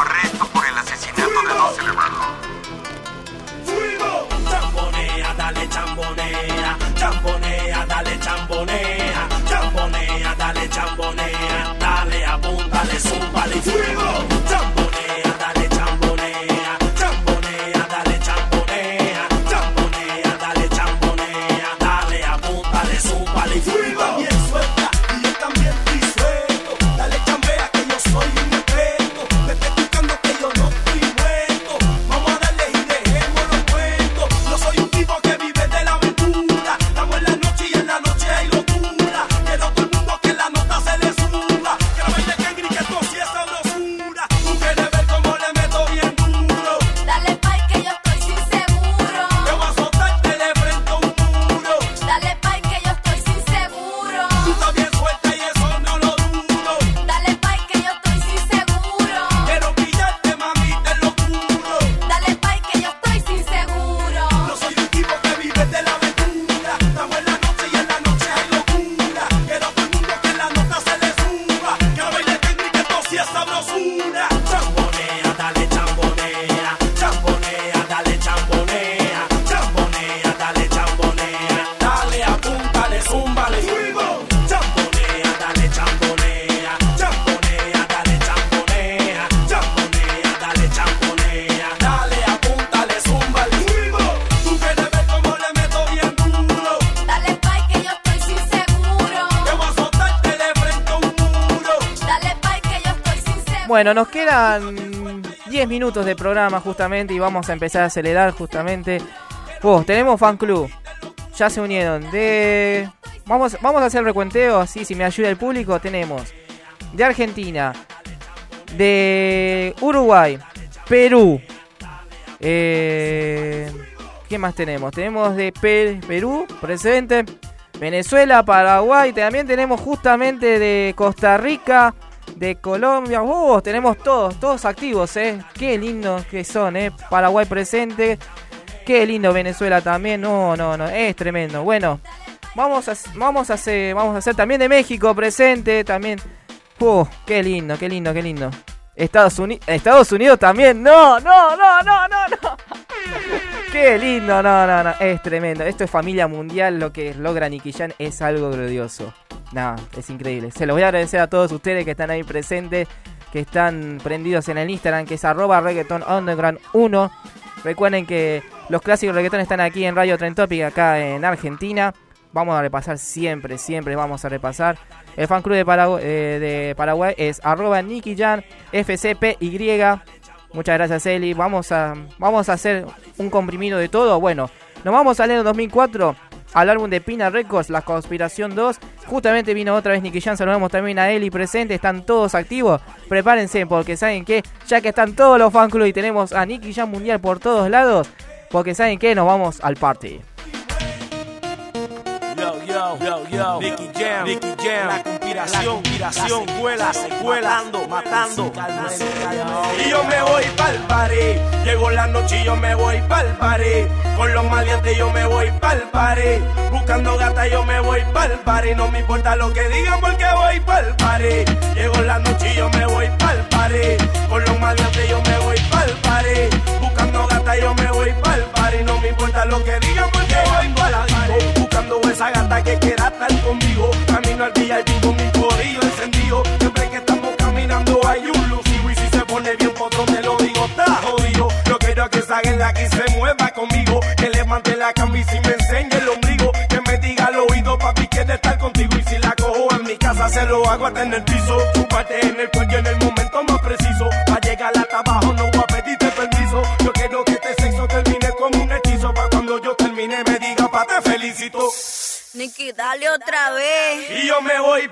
de
programa justamente y vamos a empezar a acelerar justamente. Oh, tenemos fan club. Ya se unieron. De vamos vamos a hacer recuenteo así si me ayuda el público. Tenemos de Argentina, de Uruguay, Perú. Eh, ¿Qué más tenemos? Tenemos de Per- Perú, presente. Venezuela, Paraguay. También tenemos justamente de Costa Rica, de Colombia. Oh, tenemos todos, todos activos, ¿eh? Qué lindos que son, ¿eh? Paraguay presente. Qué lindo Venezuela también. No, no, no. Es tremendo. Bueno, vamos a, vamos a hacer, vamos a hacer también de México presente. También. Oh, qué lindo, qué lindo, qué lindo. Estados, Uni- Estados Unidos también. No, no, no, no, no, no. Qué lindo, no, no, no. Es tremendo. Esto es familia mundial. Lo que logra Nicky Jam es algo glorioso. No, es increíble. Se los voy a agradecer a todos ustedes que están ahí presentes, que están prendidos en el Instagram, que es arroba reggaeton underground 1. Recuerden que los clásicos reggaeton están aquí en Radio Trend Topic, acá en Argentina. Vamos a repasar siempre, siempre vamos a repasar. El fan club de, Paragu- eh, de Paraguay es arroba FCPY. Muchas gracias, Eli. Vamos a, vamos a hacer un comprimido de todo. Bueno, Nos vamos al año 2004 al álbum de Pina Records, La Conspiración 2. Justamente vino otra vez Nicky Jam, saludamos también a Eli presente, están todos activos. Prepárense porque saben que ya que están todos los fan club y tenemos a Nicky Jam Mundial por todos lados, porque saben que nos vamos al party.
Yo, yo, yo, La conspiración, conspiración, secuela, secuela. Matando, matando.
Y yo me voy pa'l party. Llegó la noche y yo me voy pa'l party. Con los maleantes yo me voy pa'l party. Buscando gata yo me voy pa'l party. No me importa lo que digan porque voy pa'l party. Llegó la noche y yo me voy pa'l party. Con los maleantes yo me voy pa'l party. Buscando gata yo me voy pa'l party. No me importa lo que digan porque voy pa'l party. Buscando esa gata que quiera estar conmigo. Camino al VIP con mi corillo encendido. Siempre que estamos caminando hay un lucido. Y si se pone bien potro te lo digo, está jodido. Yo quiero que esa la que se mueva conmigo. Que levante la camisa y me enseñe el ombligo. Que me diga al oído, papi, quiere estar contigo. Y si la cojo en mi casa, se lo hago hasta en el piso. Chúpate en el cuello en el momento más preciso. Pa' llegar hasta abajo, no voy a pedirte permiso. Yo quiero que este sexo termine como un hechizo. Pa' cuando yo termine, me diga, pa' te felicito.
Nicky, dale otra vez.
Y yo me voy.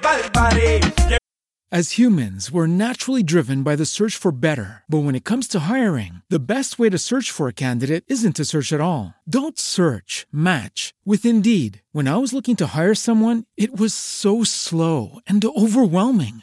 As humans, we're naturally driven by the search for better. But when it comes to hiring, the best way to search for a candidate isn't to search at all. Don't search, match with Indeed. When I was looking to hire someone, it was so slow and overwhelming.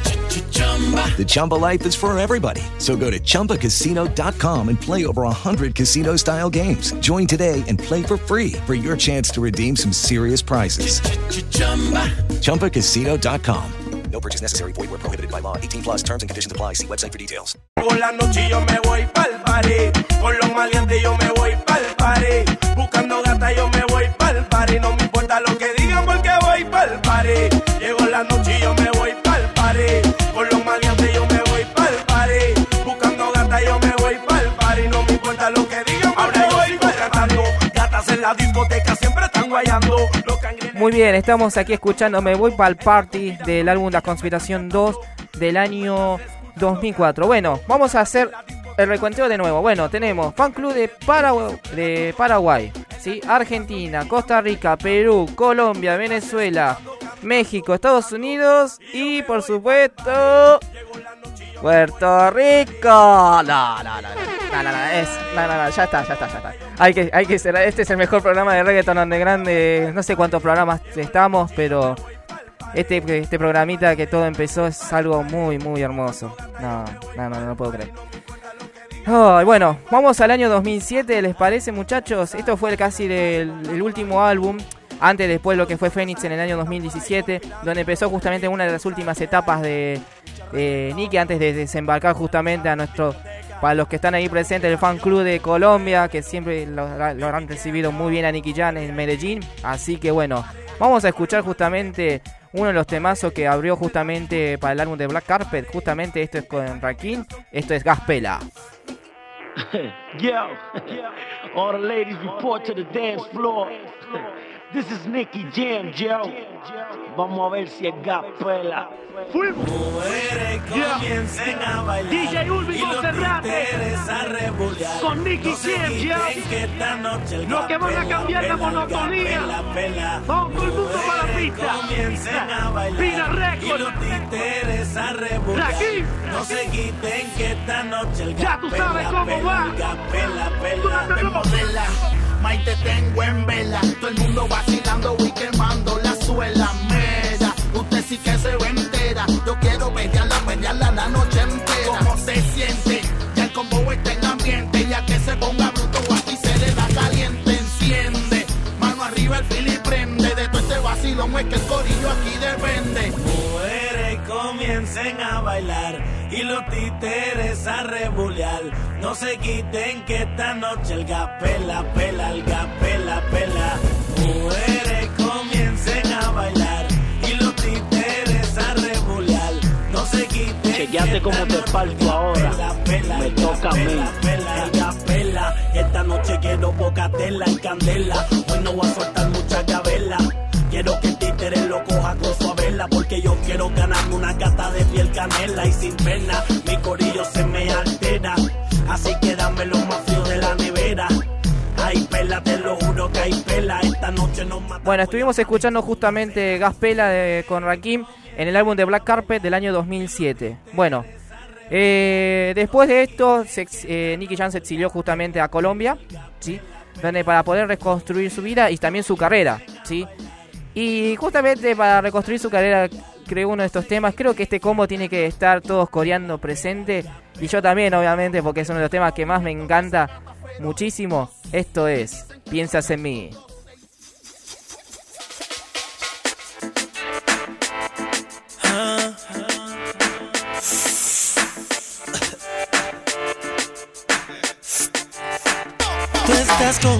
The Chumba life is for everybody. So go to ChumbaCasino.com and play over 100 casino style games. Join today and play for free for your chance to redeem some serious prizes. ChumbaCasino.com.
No purchase necessary. Void where prohibited by law. 18 plus terms and conditions apply. See website for details.
Por la noche yo me voy pa'l party. Con los maleantes yo me voy pa'l party. Buscando gata yo me voy pa'l party. No me la discoteca siempre están guayando.
Muy bien, estamos aquí escuchando Me Voy Pa'l Party del álbum La Conspiración 2 del año 2004. Bueno, vamos a hacer el recuenteo de nuevo. Bueno, tenemos fan club de, de Paraguay, ¿sí? Argentina, Costa Rica, Perú, Colombia, Venezuela, México, Estados Unidos y por supuesto Puerto Rico. No, no, no, no, no, no, es, no, no, no, ya está, ya está, ya está. Hay que, hay que cerrar. Este es el mejor programa de reggaeton underground de no sé cuántos programas estamos, pero este, este programita que todo empezó es algo muy, muy hermoso. No, no, no, no puedo creer. Ay, bueno, vamos al año 2007, ¿les parece muchachos? Esto fue casi del, el último álbum, antes después lo que fue Phoenix en el año 2017, donde empezó justamente una de las últimas etapas de, de Nicky antes de desembarcar justamente a nuestro, para los que están ahí presentes, el fan club de Colombia, que siempre lo, han recibido muy bien a Nicky Jan en Medellín. Así que bueno, vamos a escuchar justamente uno de los temazos que abrió justamente para el álbum de Black Carpet. Justamente esto es con Rakim, esto es Gaspela.
Yo, all the ladies report to the dance floor. This is Nicky Jam, Joe. Vamos a ver si es Gaspela. Fuimos.
comiencen a bailar
DJ Ulvi Monserrate. Con Nicky
No
Jam,
el
Los que van a cambiar la monotonía. Vamos todo el mundo para la pista.
Comiencen a bailar
Pina Record.
los títeres a revolear.
Rakim.
No se quiten que esta noche el
Ya tú sabes cómo va.
May te tengo en vela. Todo el mundo vacilando y quemando la suela. Mera, usted sí que se ve entera. Yo quiero pelearla, pelearla la noche entera. ¿Cómo se siente? Ya el combo está en ambiente. Ya que se ponga bruto, aquí se le da caliente. Enciende, mano arriba el fili prende. De todo este vacilón es que el corillo aquí depende.
Mujeres comiencen a bailar y los títeres a rebulear. No se quiten que esta noche el gapela, pela, el gapela, pela. Mujeres comiencen a bailar y los títeres a rebulear. No se quiten.
Chequeate cómo te parto ahora. Me toca a mí.
Pela. Esta noche quiero poca tela en candela. Hoy no voy a soltar mucha gabela. Quiero que el títere lo coja con su vela porque yo quiero ganarme una cata de piel canela y sin pena mi corillo se me altera. Así que dame los más fríos de la nevera. Hay pela, te lo juro que hay pela. Esta noche no mata.
Bueno, estuvimos escuchando justamente Gaspela de, con Rakim en el álbum de Black Carpet del año 2007. Bueno, eh, después de esto, se eh, Nicky Jam se exilió justamente a Colombia, ¿sí? Donde para poder reconstruir su vida y también su carrera, ¿sí? Y justamente para reconstruir su carrera creó uno de estos temas. Creo que este combo tiene que estar todos coreando presente. Y yo también, obviamente, porque es uno de los temas que más me encanta muchísimo. Esto es Piensas en mí.
Tú estás con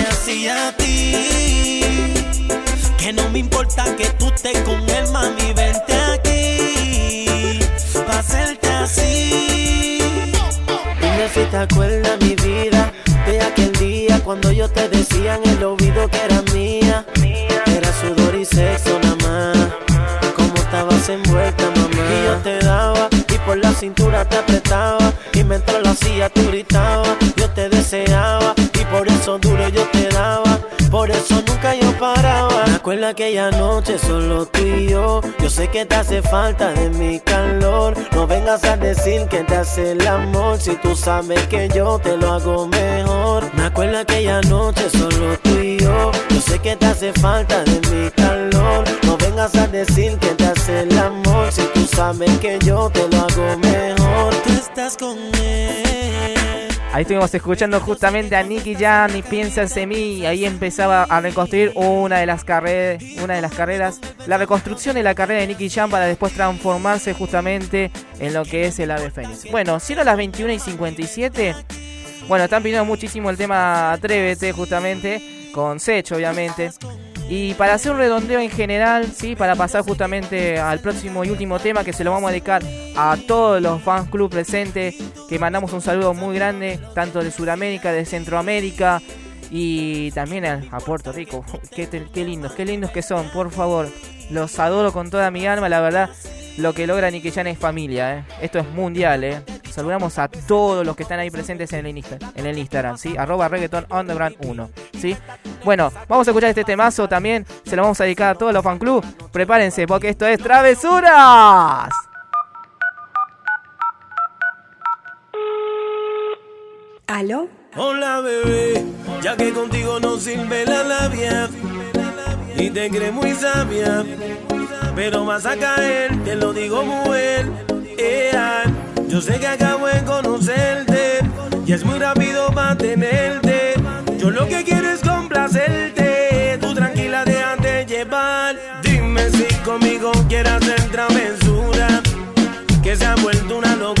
hacía a ti. Que no me importa que tú estés con él, mami, vente aquí. Pa' hacerte así. Dime si te acuerdas, mi vida, de aquel día cuando yo te decía en el oído que era mía. Era sudor y sexo nada más. Como estabas envuelta, mamá. Y yo te daba y por la cintura te apretaba. Y mientras lo hacía, tú gritabas. Eso nunca yo paraba. Me acuerdo aquella noche solo tú y yo. Yo sé que te hace falta de mi calor. No vengas a decir que te hace el amor. Si tú sabes que yo te lo hago mejor. Me acuerdo aquella noche solo tú y yo. Yo sé que te hace falta de mi calor. No vengas a decir que te hace el amor. Si tú sabes que yo te lo hago mejor. Tú estás con él.
Ahí estuvimos escuchando justamente a Nicky Jam y Piensas en mí. Ahí empezaba a reconstruir una de las carreras, una de las carreras, la reconstrucción de la carrera de Nicky Jam para después transformarse justamente en lo que es el Ave Fénix. Bueno, siendo las 21 y 57, bueno, están pidiendo muchísimo el tema Atrévete justamente, con Sech obviamente. Y para hacer un redondeo en general, sí, para pasar justamente al próximo y último tema que se lo vamos a dedicar a todos los fans club presentes, que mandamos un saludo muy grande, tanto de Sudamérica, de Centroamérica y también a, Puerto Rico. Qué, lindos, qué lindos que son, por favor. Los adoro con toda mi alma, la verdad. Lo que logra Nicky Jam es familia, ¿eh? Esto es mundial, ¿eh? Saludamos a todos los que están ahí presentes en el, Insta- en el Instagram, ¿sí? Arroba Reggaeton Underground 1, ¿sí? Bueno, vamos a escuchar este temazo también. Se lo vamos a dedicar a todos los fan club. Prepárense porque esto es Travesuras.
¿Aló?
Hola bebé, ya que contigo no sirve la labia y te crees muy sabia, pero vas a caer, te lo digo mujer. Ea, yo sé que acabo de conocerte y es muy rápido para tenerte. Yo lo que quiero es complacerte, tú tranquila déjate llevar. Dime si conmigo quieres hacer travesura, que se ha vuelto una locura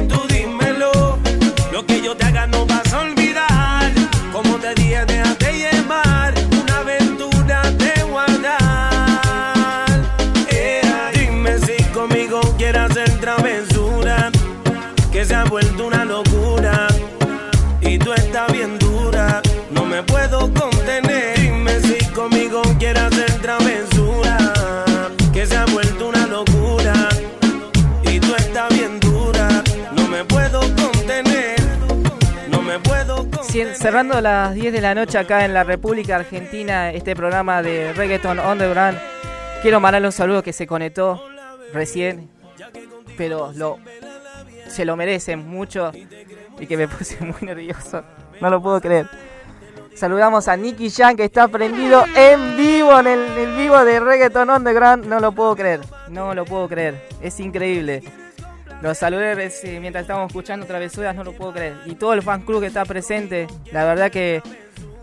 Cerrando a las 10 de la noche acá en la República Argentina, este programa de Reggaeton Underground. Quiero mandarle un saludo que se conectó recién, pero lo, se lo merecen mucho y que me puse muy nervioso. No lo puedo creer. Saludamos a Nicky Jan que está prendido en vivo, en el vivo de Reggaeton Underground. No lo puedo creer, no lo puedo creer. Es increíble. Los saludé reci- mientras estábamos escuchando Travesuras, no lo puedo creer. Y todo el fan club que está presente, la verdad que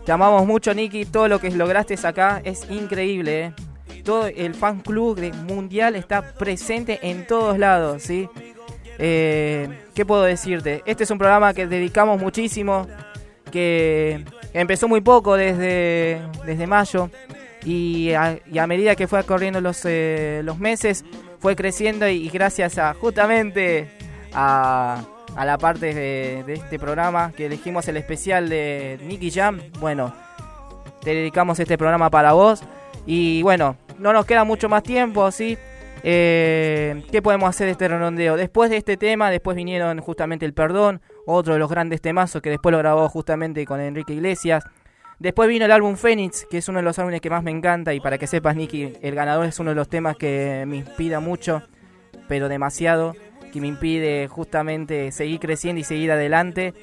te amamos mucho, Nicky. Todo lo que lograste acá es increíble, ¿eh? Todo el fan club mundial está presente en todos lados, ¿sí? Eh, ¿Qué puedo decirte? Este es un programa que dedicamos muchísimo, que empezó muy poco desde, desde mayo y a, y a medida que fue corriendo los, eh, los meses fue creciendo y, gracias a justamente a, a la parte de, de este programa que elegimos el especial de Nicky Jam, bueno, te dedicamos este programa para vos y bueno, no nos queda mucho más tiempo, ¿sí? Eh, ¿Qué podemos hacer de este redondeo? Después de este tema, después vinieron justamente El Perdón, otro de los grandes temazos que después lo grabó justamente con Enrique Iglesias. Después vino el álbum Phoenix, que es uno de los álbumes que más me encanta. Y para que sepas, Nicky, el ganador es uno de los temas que me inspira mucho, pero demasiado. Que me impide justamente seguir creciendo y seguir adelante.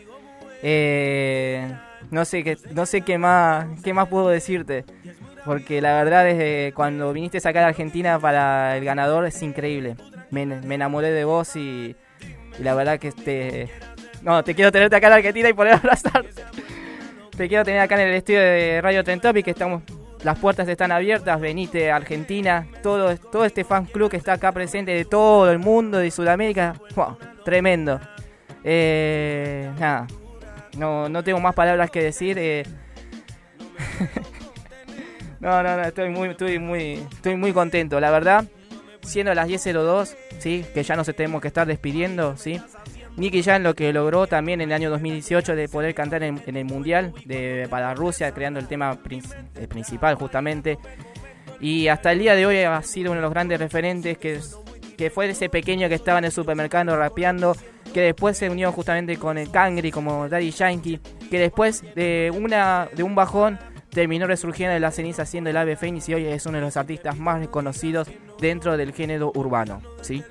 Eh, no sé qué, no sé qué más, qué más puedo decirte. Porque la verdad, desde cuando viniste a sacar a Argentina para el ganador, es increíble. Me, enamoré de vos y, y la verdad que este. No, te quiero tenerte acá en Argentina y poder abrazarte. Te quiero tener acá en el estudio de Radio Trentopic, que estamos, las puertas están abiertas, venite Argentina, todo, todo este fan club que está acá presente de todo el mundo, de Sudamérica, ¡wow! tremendo. Eh, nada, no, no tengo más palabras que decir. eh. no, no, no, estoy muy, estoy muy, estoy muy contento, la verdad. Siendo las 10.02, sí, que ya nos tenemos que estar despidiendo, sí. Nicky Jan lo que logró también en el año 2018 de poder cantar en, el Mundial de, para Rusia, creando el tema eh, principal justamente. Y hasta el día de hoy ha sido uno de los grandes referentes que, que fue ese pequeño que estaba en el supermercado rapeando, que después se unió justamente con el Cangri como Daddy Yankee, que después de, una, de un bajón terminó resurgiendo de la ceniza siendo el Ave Fénix y hoy es uno de los artistas más reconocidos dentro del género urbano, ¿sí?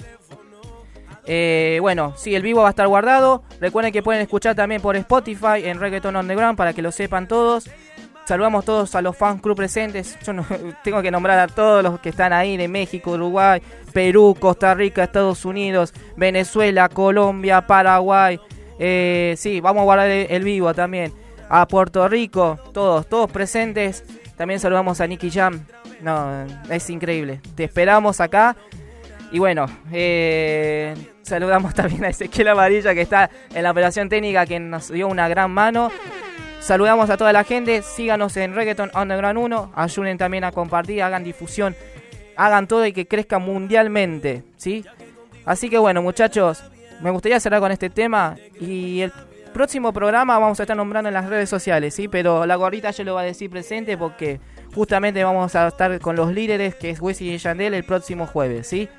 Eh, bueno, sí, el vivo va a estar guardado. Recuerden que pueden escuchar también por Spotify en Reggaeton Underground para que lo sepan todos. Saludamos todos a los fans club presentes. Yo tengo que nombrar a todos los que están ahí de México, Uruguay, Perú, Costa Rica, Estados Unidos, Venezuela, Colombia, Paraguay. Eh, sí, vamos a guardar el, el vivo también. A Puerto Rico, todos, todos presentes. También saludamos a Nicky Jam. No, es increíble. Te esperamos acá. Y bueno, eh, saludamos también a Ezequiel Amarilla que está en la operación técnica que nos dio una gran mano. Saludamos a toda la gente, síganos en Reggaeton Underground 1, ayuden también a compartir, hagan difusión, hagan todo y que crezca mundialmente, ¿sí? Así que bueno, muchachos, me gustaría cerrar con este tema y el próximo programa vamos a estar nombrando en las redes sociales, ¿sí? Pero la gorrita ya lo va a decir presente porque justamente vamos a estar con los líderes que es Wesley y Yandel el próximo jueves, ¿sí?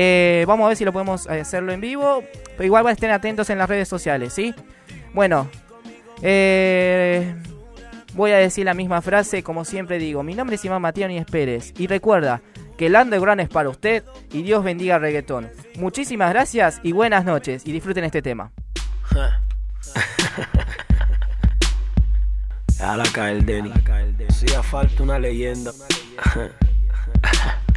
Eh, vamos a ver si lo podemos hacerlo en vivo. Pero igual estén atentos en las redes sociales, ¿sí? Bueno, eh, voy a decir la misma frase como siempre digo. Mi nombre es Iván Matías Núñez Pérez. Y recuerda que el underground es para usted y Dios bendiga el reggaetón. Muchísimas gracias y buenas noches. Y disfruten este tema.
A la caer, Denny. Hacía falta una leyenda.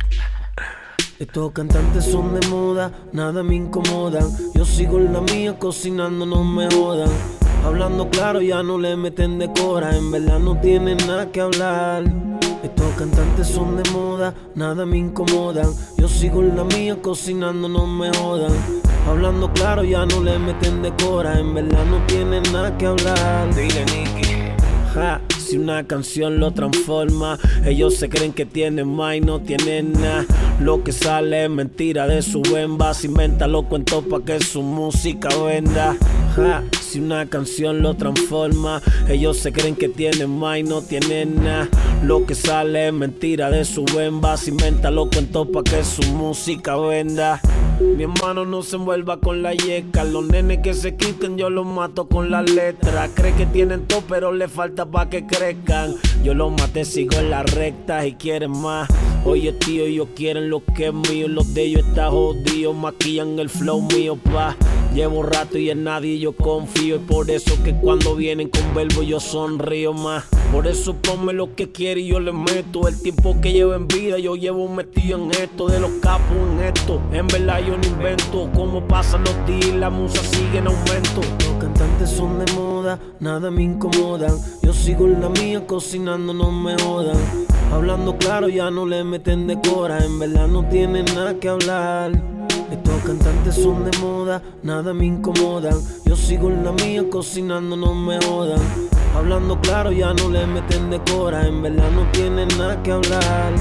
Estos cantantes son de moda, nada me incomodan. Yo sigo en la mía, cocinando, no me jodan. Hablando claro, ya no le meten de cora, en verdad no tienen nada que hablar. Estos cantantes son de moda, nada me incomodan. Yo sigo en la mía, cocinando, no me jodan. Hablando claro, ya no le meten de cora, en verdad no tienen nada que hablar. Dile, Nicky. Ja, si una canción lo transforma, ellos se creen que tienen más y no tienen nada. Lo que sale es mentira de su bemba, se inventa los cuentos pa' que su música venda. Si una canción lo transforma, ellos se creen que tienen más y no tienen nada. Lo que sale es mentira de su bemba, se inventa los cuentos pa' que su música venda. Mi hermano no se envuelva con la yeca. Los nenes que se quiten, yo los mato con la letra. Cree que tienen todo, pero le falta pa' que crezcan. Yo los maté, sigo en la recta y quieren más. Oye, tío, ellos quieren lo que es mío. Los de ellos están jodidos, maquillan el flow mío, pa. Llevo rato y en nadie yo confío. Y por eso que cuando vienen con verbo yo sonrío más. Por eso ponme lo que quiere y yo le meto. El tiempo que llevo en vida, yo llevo metido en esto. De los capos en esto. En verdad yo no invento. Como pasan los días la musa sigue en aumento. Cantantes son de moda, nada me incomodan. Yo sigo en la mía, cocinando, no me jodan. Hablando claro, ya no le meten de cora. En verdad no tienen nada que hablar. Estos cantantes son de moda, nada me incomodan. Yo sigo en la mía, cocinando, no me jodan. Hablando claro, ya no le meten de cora. En verdad no tienen nada que hablar.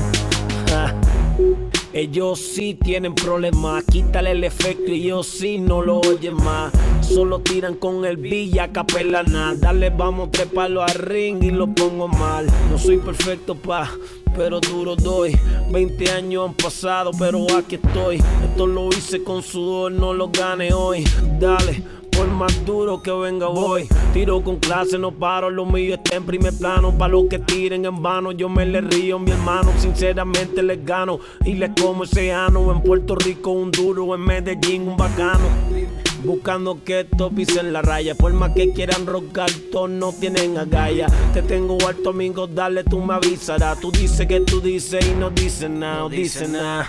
Ellos sí tienen problemas, quítale el efecto y ellos sí no lo oyen más. Solo tiran con el villa capela nada. Dale, vamos, trepalo al ring y lo pongo mal. No soy perfecto, pa, pero duro doy. 20 años han pasado, pero aquí estoy. Esto lo hice con sudor, no lo gane hoy. Dale. Por más duro que venga voy Tiro con clase, no paro, lo mío está en primer plano. Pa' los que tiren en vano, yo me le río mi hermano Sinceramente les gano. Y les como ese ano En Puerto Rico un duro, en Medellín un bacano. Buscando que esto pisen la raya. Por más que quieran rogar, todos no tienen agallas Te tengo alto amigo, dale, tú me avisarás. Tú dices que tú dices y no dices nada, no dices nada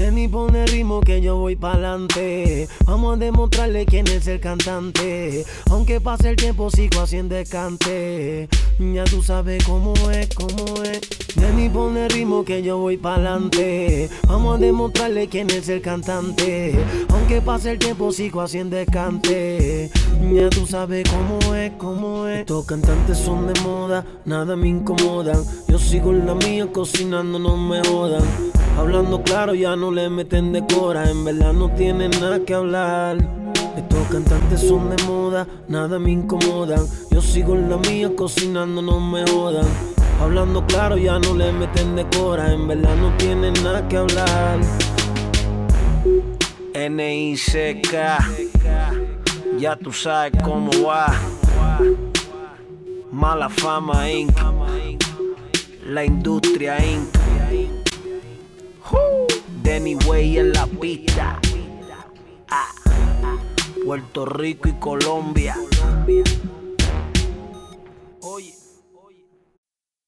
Denny pone ritmo que yo voy pa'lante. Vamos a demostrarle quién es el cantante. Aunque pase el tiempo, sigo haciendo cante. Ya tú sabes cómo es, cómo es. Denny pone ritmo que yo voy pa'lante. Vamos a demostrarle quién es el cantante. Aunque pase el tiempo, sigo haciendo cante. Ya tú sabes cómo es, cómo es. Estos cantantes son de moda, nada me incomodan. Yo sigo en la mía, cocinando, no me jodan. Hablando claro, ya no le meten de cora, en verdad no tienen nada que hablar. Estos cantantes son de moda, nada me incomodan. Yo sigo en la mía, cocinando, no me jodan. Hablando claro, ya no le meten de cora, en verdad no tienen nada que hablar. N-I-C-K, ya tú sabes cómo va. Mala fama Inc. La industria Inc. Denny Way en la pista. Ah, Puerto Rico y Colombia.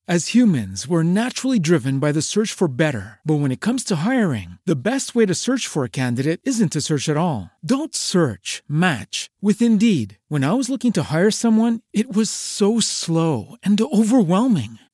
As humans, we're naturally driven by the search for better. But when it comes to hiring, the best way to search for a candidate isn't to search at all. Don't search, match with Indeed. When I was looking to hire someone, it was so slow and overwhelming.